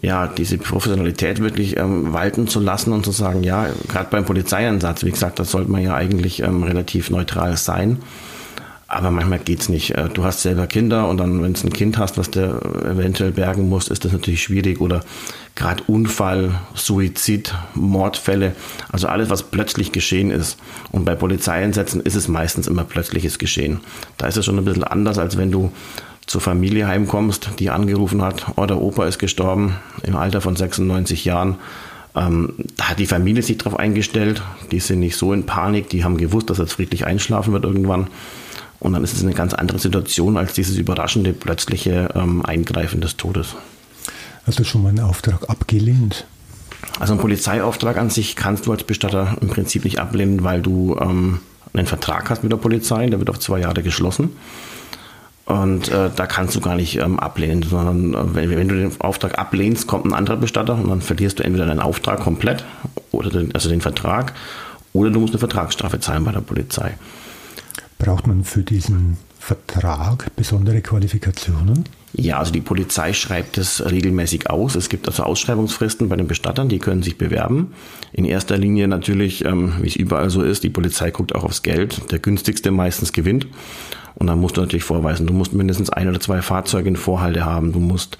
ja, diese Professionalität wirklich ähm, walten zu lassen und zu sagen, ja, gerade beim Polizeieinsatz, wie gesagt, da sollte man ja eigentlich ähm, relativ neutral sein. Aber manchmal geht's nicht. Äh, du hast selber Kinder und dann, wenn du ein Kind hast, was du eventuell bergen musst, ist das natürlich schwierig. Oder gerade Unfall, Suizid, Mordfälle, also alles, was plötzlich geschehen ist. Und bei Polizeieinsätzen ist es meistens immer plötzliches Geschehen. Da ist es schon ein bisschen anders, als wenn du zur Familie heimkommst, die angerufen hat, oh, der Opa ist gestorben im Alter von 96 Jahren. Ähm, da hat die Familie sich darauf eingestellt. Die sind nicht so in Panik. Die haben gewusst, dass er friedlich einschlafen wird irgendwann. Und dann ist es eine ganz andere Situation als dieses überraschende, plötzliche ähm, Eingreifen des Todes. Hast du schon mal einen Auftrag abgelehnt? Also einen Polizeiauftrag an sich kannst du als Bestatter im Prinzip nicht ablehnen, weil du ähm, einen Vertrag hast mit der Polizei, der wird auf zwei Jahre geschlossen. Und äh, da kannst du gar nicht ähm, ablehnen, sondern äh, wenn, wenn, du den Auftrag ablehnst, kommt ein anderer Bestatter und dann verlierst du entweder deinen Auftrag komplett, oder den, also den Vertrag, oder du musst eine Vertragsstrafe zahlen bei der Polizei. Braucht man für diesen Vertrag besondere Qualifikationen? Ja, also die Polizei schreibt es regelmäßig aus. Es gibt also Ausschreibungsfristen bei den Bestattern, die können sich bewerben. In erster Linie natürlich, ähm, wie es überall so ist, die Polizei guckt auch aufs Geld. Der günstigste meistens gewinnt. Und dann musst du natürlich vorweisen, du musst mindestens ein oder zwei Fahrzeuge in Vorhalte haben. Du musst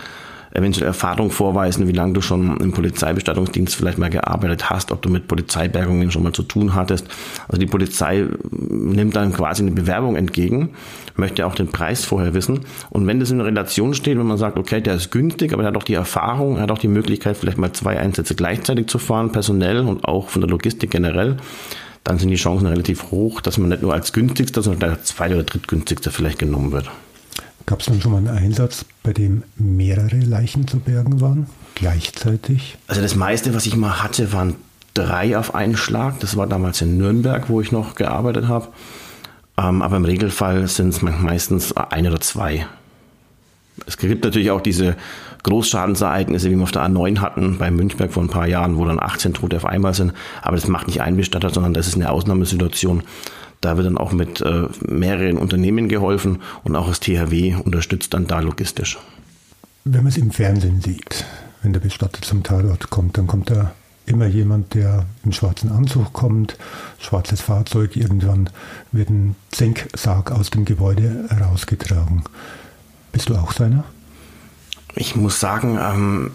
eventuell Erfahrung vorweisen, wie lange du schon im Polizeibestattungsdienst vielleicht mal gearbeitet hast, ob du mit Polizeibergungen schon mal zu tun hattest. Also die Polizei nimmt dann quasi eine Bewerbung entgegen, möchte auch den Preis vorher wissen. Und wenn das in Relation steht, wenn man sagt, okay, der ist günstig, aber er hat auch die Erfahrung, er hat auch die Möglichkeit, vielleicht mal zwei Einsätze gleichzeitig zu fahren, personell und auch von der Logistik generell, dann sind die Chancen relativ hoch, dass man nicht nur als günstigster, sondern als zweite oder drittgünstigster vielleicht genommen wird. Gab es dann schon mal einen Einsatz, bei dem mehrere Leichen zu bergen waren, gleichzeitig? Also das meiste, was ich mal hatte, waren drei auf einen Schlag. Das war damals in Nürnberg, wo ich noch gearbeitet habe. Ähm, aber im Regelfall sind es meistens ein oder zwei. Es gibt natürlich auch diese Großschadensereignisse, wie wir auf der A9 hatten, bei Münchberg vor ein paar Jahren, wo dann 18 Tote auf einmal sind. Aber das macht nicht ein Bestatter, sondern das ist eine Ausnahmesituation. Da wird dann auch mit äh, mehreren Unternehmen geholfen und auch das THW unterstützt dann da logistisch. Wenn man es im Fernsehen sieht, wenn der Bestatter zum Tatort kommt, dann kommt da immer jemand, der im schwarzen Anzug kommt, schwarzes Fahrzeug, irgendwann wird ein Zinksarg aus dem Gebäude herausgetragen. Bist du auch seiner? Ich muss sagen, ähm,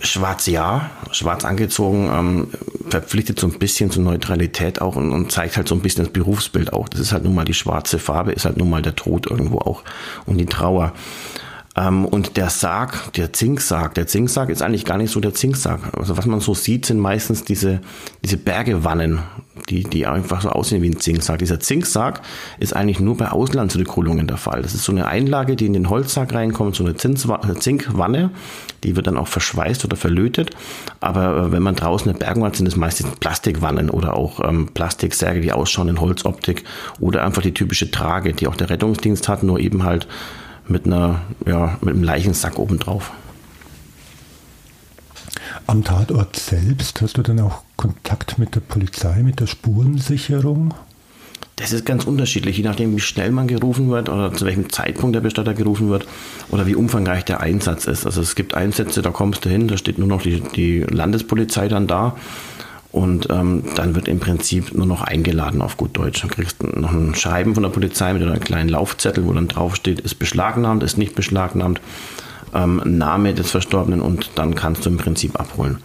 Schwarz ja, schwarz angezogen, ähm, verpflichtet so ein bisschen zur Neutralität auch und, und, zeigt halt so ein bisschen das Berufsbild auch. Das ist halt nun mal die schwarze Farbe, ist halt nun mal der Tod irgendwo auch und die Trauer. Ähm, und der Sarg, der Zinksarg, der Zinksarg ist eigentlich gar nicht so der Zinksarg. Also was man so sieht, sind meistens diese, diese Bergewannen, die, die einfach so aussehen wie ein Zinksarg. Dieser Zinksarg ist eigentlich nur bei Auslandsrückholungen der Fall. Das ist so eine Einlage, die in den Holzsack reinkommt, so eine Zinkwanne, die wird dann auch verschweißt oder verlötet. Aber äh, wenn man draußen eine Bergwanne hat, sind es meistens Plastikwannen oder auch ähm, Plastiksärge, die ausschauen in Holzoptik oder einfach die typische Trage, die auch der Rettungsdienst hat, nur eben halt mit einer, ja, mit einem Leichensack obendrauf. Am Tatort selbst hast du dann auch Kontakt mit der Polizei, mit der Spurensicherung? Das ist ganz unterschiedlich, je nachdem, wie schnell man gerufen wird oder zu welchem Zeitpunkt der Bestatter gerufen wird oder wie umfangreich der Einsatz ist. Also es gibt Einsätze, da kommst du hin, da steht nur noch die, die Landespolizei dann da und ähm, dann wird im Prinzip nur noch eingeladen auf gut Deutsch. Du kriegst noch ein Schreiben von der Polizei mit einem kleinen Laufzettel, wo dann draufsteht, ist beschlagnahmt, ist nicht beschlagnahmt, ähm, Name des Verstorbenen und dann kannst du im Prinzip abholen.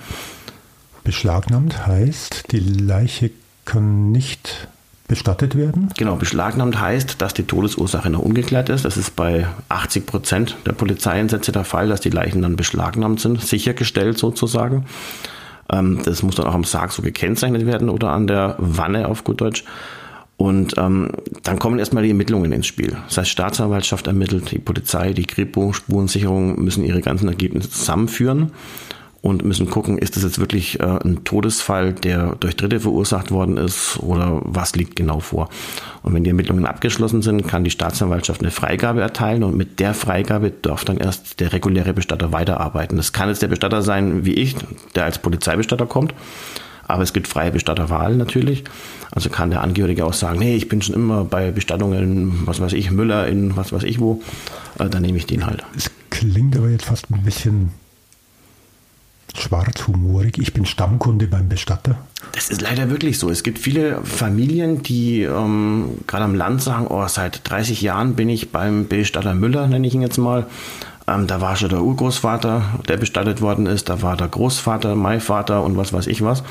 Beschlagnahmt heißt, die Leiche kann nicht bestattet werden? Genau, beschlagnahmt heißt, dass die Todesursache noch ungeklärt ist. Das ist bei 80 Prozent der Polizeieinsätze der Fall, dass die Leichen dann beschlagnahmt sind, sichergestellt sozusagen. Ähm, das muss dann auch am Sarg so gekennzeichnet werden oder an der Wanne auf gut Deutsch. Und ähm, dann kommen erstmal die Ermittlungen ins Spiel. Das heißt, Staatsanwaltschaft ermittelt, die Polizei, die Kripo, Spurensicherung müssen ihre ganzen Ergebnisse zusammenführen und müssen gucken, ist das jetzt wirklich äh, ein Todesfall, der durch Dritte verursacht worden ist oder was liegt genau vor. Und wenn die Ermittlungen abgeschlossen sind, kann die Staatsanwaltschaft eine Freigabe erteilen und mit der Freigabe darf dann erst der reguläre Bestatter weiterarbeiten. Das kann jetzt der Bestatter sein wie ich, der als Polizeibestatter kommt. Aber es gibt freie Bestatterwahl natürlich. Also kann der Angehörige auch sagen, nee, ich bin schon immer bei Bestattungen, was weiß ich, Müller in was weiß ich wo, äh, dann nehme ich den halt. Es klingt aber jetzt fast ein bisschen schwarzhumorig. Ich bin Stammkunde beim Bestatter. Das ist leider wirklich so. Es gibt viele Familien, die ähm, gerade am Land sagen, oh, seit 30 Jahren bin ich beim Bestatter Müller, nenne ich ihn jetzt mal. Ähm, da war schon der Urgroßvater, der bestattet worden ist. Da war der Großvater, mein Vater und was weiß ich was.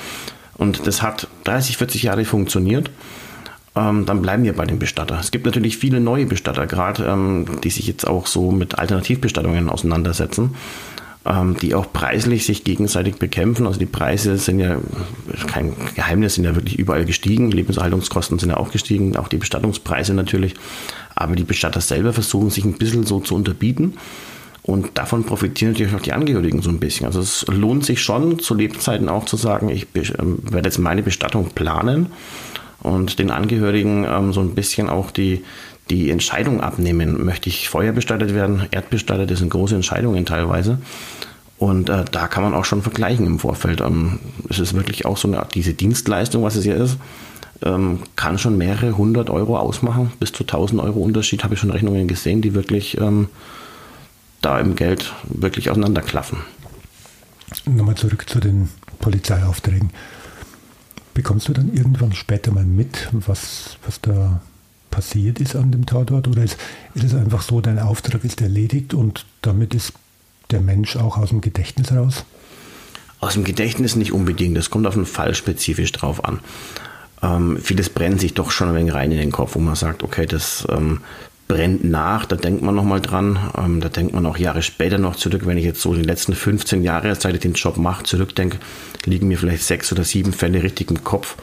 Und das hat 30, 40 Jahre funktioniert. Ähm, dann bleiben wir bei dem Bestatter. Es gibt natürlich viele neue Bestatter, gerade ähm, die sich jetzt auch so mit Alternativbestattungen auseinandersetzen ähm, die auch preislich sich gegenseitig bekämpfen. Also die Preise sind ja kein Geheimnis, sind ja wirklich überall gestiegen. Lebenserhaltungskosten sind ja auch gestiegen, auch die Bestattungspreise natürlich. Aber die Bestatter selber versuchen sich ein bisschen so zu unterbieten. Und davon profitieren natürlich auch die Angehörigen so ein bisschen. Also es lohnt sich schon zu Lebzeiten auch zu sagen, ich ähm, werde jetzt meine Bestattung planen und den Angehörigen ähm, so ein bisschen auch die, die Entscheidung abnehmen. Möchte ich Feuer bestattet werden, erdbestattet, das sind große Entscheidungen teilweise. Und äh, da kann man auch schon vergleichen im Vorfeld. Ähm, es ist wirklich auch so eine Art, diese Dienstleistung, was es hier ist, ähm, kann schon mehrere hundert Euro ausmachen. Bis zu 1000 Euro Unterschied habe ich schon Rechnungen gesehen, die wirklich ähm, da im Geld wirklich auseinanderklaffen. Nochmal zurück zu den Polizeiaufträgen. Bekommst du dann irgendwann später mal mit, was, was da passiert ist an dem Tatort? Oder ist, ist es einfach so, dein Auftrag ist erledigt und damit ist der Mensch auch aus dem Gedächtnis raus? Aus dem Gedächtnis nicht unbedingt. Das kommt auf den Fall spezifisch drauf an. Ähm, vieles brennt sich doch schon ein wenig rein in den Kopf, wo man sagt, okay, das ähm, brennt nach, da denkt man nochmal dran. Ähm, da denkt man auch Jahre später noch zurück. Wenn ich jetzt so die letzten 15 Jahre, seit ich den Job mache, zurückdenke, liegen mir vielleicht sechs oder sieben Fälle richtig im Kopf.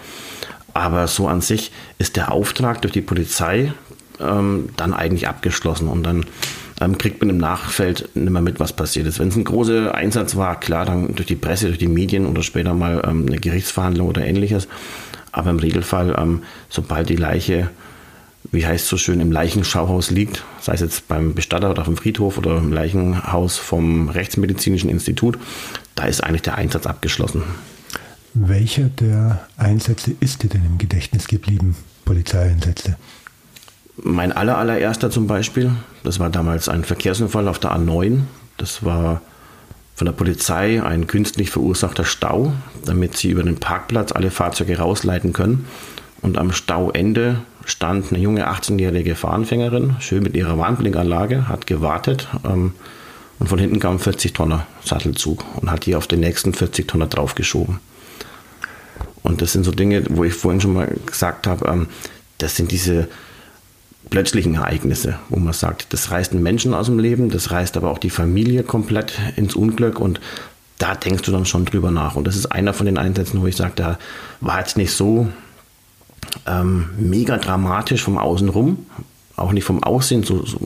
Aber so an sich ist der Auftrag durch die Polizei ähm, dann eigentlich abgeschlossen und dann ähm, kriegt man im Nachfeld nicht mehr mit, was passiert ist. Wenn es ein großer Einsatz war, klar, dann durch die Presse, durch die Medien oder später mal ähm, eine Gerichtsverhandlung oder ähnliches. Aber im Regelfall, ähm, sobald die Leiche, wie heißt es so schön, im Leichenschauhaus liegt, sei es jetzt beim Bestatter oder auf dem Friedhof oder im Leichenhaus vom Rechtsmedizinischen Institut, da ist eigentlich der Einsatz abgeschlossen. Welcher der Einsätze ist dir denn im Gedächtnis geblieben, Polizeieinsätze? Mein aller, allererster zum Beispiel, das war damals ein Verkehrsunfall auf der A9. Das war von der Polizei ein künstlich verursachter Stau, damit sie über den Parkplatz alle Fahrzeuge rausleiten können. Und am Stauende stand eine junge 18-jährige Fahranfängerin, schön mit ihrer Warnblinkanlage, hat gewartet ähm, und von hinten kam ein 40-Tonner Sattelzug und hat die auf den nächsten 40-Tonner draufgeschoben. Und das sind so Dinge, wo ich vorhin schon mal gesagt habe, ähm, das sind diese plötzlichen Ereignisse, wo man sagt, das reißt einen Menschen aus dem Leben, das reißt aber auch die Familie komplett ins Unglück und da denkst du dann schon drüber nach. Und das ist einer von den Einsätzen, wo ich sage, da war jetzt nicht so ähm, mega dramatisch vom Außenrum, auch nicht vom Aussehen. So, so,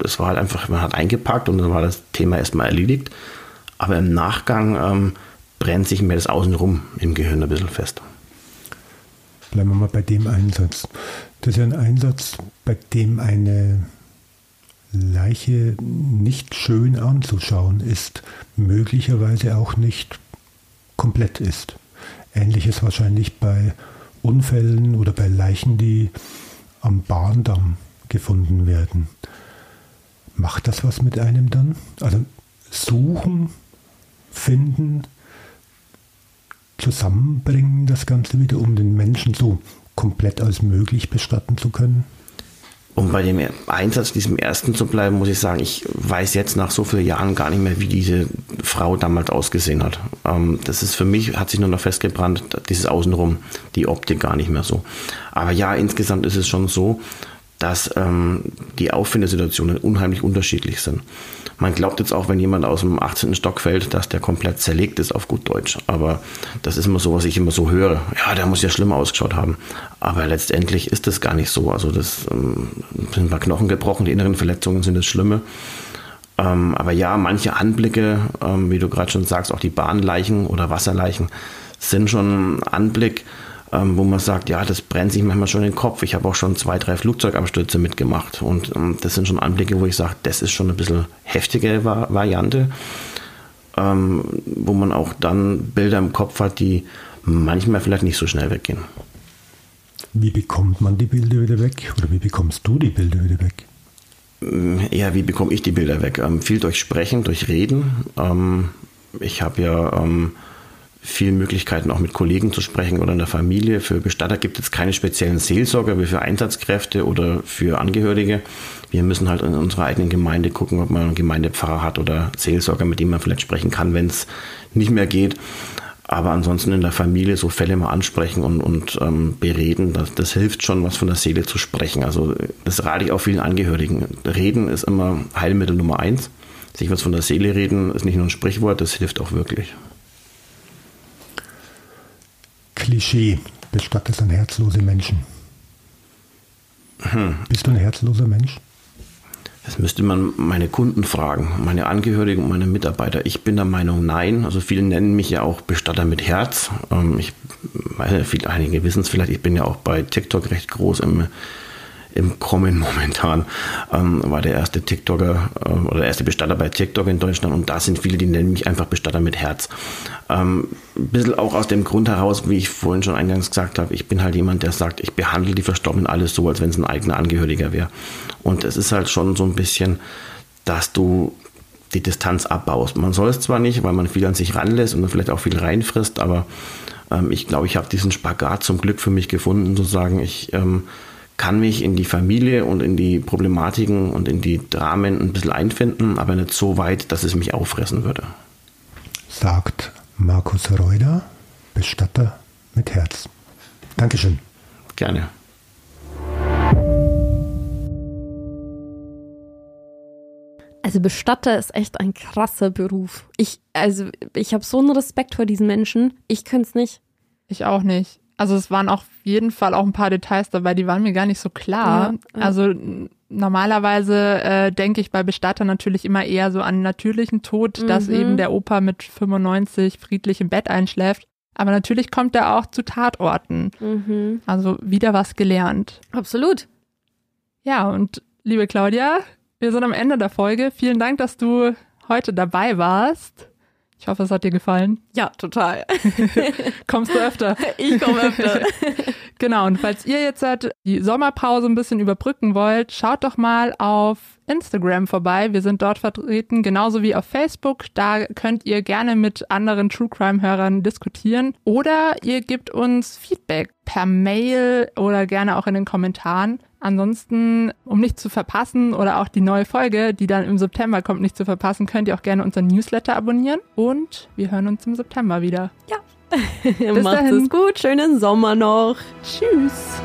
das war halt einfach, man hat eingepackt und dann war das Thema erstmal erledigt. Aber im Nachgang ähm, brennt sich mir das Außenrum im Gehirn ein bisschen fest. Bleiben wir mal bei dem Einsatz. Das ist ja ein Einsatz, bei dem eine Leiche nicht schön anzuschauen ist, möglicherweise auch nicht komplett ist. Ähnliches wahrscheinlich bei Unfällen oder bei Leichen, die am Bahndamm gefunden werden. Macht das was mit einem dann? Also suchen, finden, zusammenbringen, das Ganze wieder, um den Menschen so komplett als möglich bestatten zu können? Um bei dem Einsatz, diesem ersten zu bleiben, muss ich sagen, ich weiß jetzt nach so vielen Jahren gar nicht mehr, wie diese Frau damals ausgesehen hat. Ähm, das ist für mich, hat sich nur noch festgebrannt, dieses Außenrum, die Optik gar nicht mehr so. Aber ja, insgesamt ist es schon so, dass ähm, die Auffindesituationen unheimlich unterschiedlich sind. Man glaubt jetzt auch, wenn jemand aus dem 18. Stock fällt, dass der komplett zerlegt ist auf gut Deutsch. Aber das ist immer so, was ich immer so höre. Ja, der muss ja schlimm ausgeschaut haben. Aber letztendlich ist das gar nicht so. Also das ähm, sind ein paar Knochen gebrochen, die inneren Verletzungen sind das Schlimme. Ähm, aber ja, manche Anblicke, ähm, wie du gerade schon sagst, auch die Bahnleichen oder Wasserleichen, sind schon ein Anblick, ähm, wo man sagt, ja, das brennt sich manchmal schon in den Kopf. Ich habe auch schon zwei, drei Flugzeugabstürze mitgemacht und ähm, das sind schon Anblicke, wo ich sage, das ist schon ein bisschen heftige Va Variante, ähm, wo man auch dann Bilder im Kopf hat, die manchmal vielleicht nicht so schnell weggehen. Wie bekommt man die Bilder wieder weg oder wie bekommst du die Bilder wieder weg? Ja, wie bekomme ich die Bilder weg? Ähm, viel durch Sprechen, durch Reden. Ähm, ich habe ja ähm, viele Möglichkeiten, auch mit Kollegen zu sprechen oder in der Familie. Für Bestatter gibt es keine speziellen Seelsorger wie für Einsatzkräfte oder für Angehörige. Wir müssen halt in unserer eigenen Gemeinde gucken, ob man einen Gemeindepfarrer hat oder Seelsorger, mit dem man vielleicht sprechen kann, wenn es nicht mehr geht. Aber ansonsten in der Familie so Fälle mal ansprechen und, und ähm, bereden, das, das hilft schon, was von der Seele zu sprechen. Also das rate ich auch vielen Angehörigen. Reden ist immer Heilmittel Nummer eins. Sich was von der Seele reden ist nicht nur ein Sprichwort, das hilft auch wirklich. Klischee, bestattet an herzlose Menschen. Hm. Bist du ein herzloser Mensch? Das müsste man meine Kunden fragen, meine Angehörigen und meine Mitarbeiter. Ich bin der Meinung, nein. Also viele nennen mich ja auch Bestatter mit Herz. Ähm, ich meine, viele, einige wissen es vielleicht, ich bin ja auch bei TikTok recht groß im im Kommen momentan. Ähm, war der erste TikToker äh, oder der erste Bestatter bei TikTok in Deutschland und da sind viele, die nennen mich einfach Bestatter mit Herz. Ähm, ein bisschen auch aus dem Grund heraus, wie ich vorhin schon eingangs gesagt habe, ich bin halt jemand, der sagt, ich behandle die Verstorbenen alles so, als wenn es ein eigener Angehöriger wäre. Und es ist halt schon so ein bisschen, dass du die Distanz abbaust. Man soll es zwar nicht, weil man viel an sich ranlässt und dann vielleicht auch viel reinfrisst, aber ähm, ich glaube, ich habe diesen Spagat zum Glück für mich gefunden, zu sagen, ich ähm, kann mich in die Familie und in die Problematiken und in die Dramen ein bisschen einfinden, aber nicht so weit, dass es mich auffressen würde. Sagt Markus Reuter, Bestatter mit Herz. Dankeschön. Gerne. Also Bestatter ist echt ein krasser Beruf. Ich, also ich habe so einen Respekt vor diesen Menschen. Ich könnte es nicht. Ich auch nicht. Also es waren auf jeden Fall auch ein paar Details dabei, die waren mir gar nicht so klar. Ja, ja. Also normalerweise äh, denke ich bei Bestatter natürlich immer eher so an natürlichen Tod, dass Mhm. eben der Opa mit 95 friedlich im Bett einschläft. Aber natürlich kommt er auch zu Tatorten. Mhm. Also wieder was gelernt. Absolut. Ja, und liebe Claudia, wir sind am Ende der Folge. Vielen Dank, dass du heute dabei warst. Ich hoffe, es hat dir gefallen. Ja, total. Kommst du öfter? Ich komme öfter. Genau, und falls ihr jetzt halt die Sommerpause ein bisschen überbrücken wollt, schaut doch mal auf Instagram vorbei. Wir sind dort vertreten, genauso wie auf Facebook. Da könnt ihr gerne mit anderen True Crime-Hörern diskutieren. Oder ihr gebt uns Feedback per Mail oder gerne auch in den Kommentaren. Ansonsten, um nicht zu verpassen oder auch die neue Folge, die dann im September kommt, nicht zu verpassen, könnt ihr auch gerne unseren Newsletter abonnieren. Und wir hören uns im September wieder. Macht dahin. es gut. Schönen Sommer noch. Tschüss!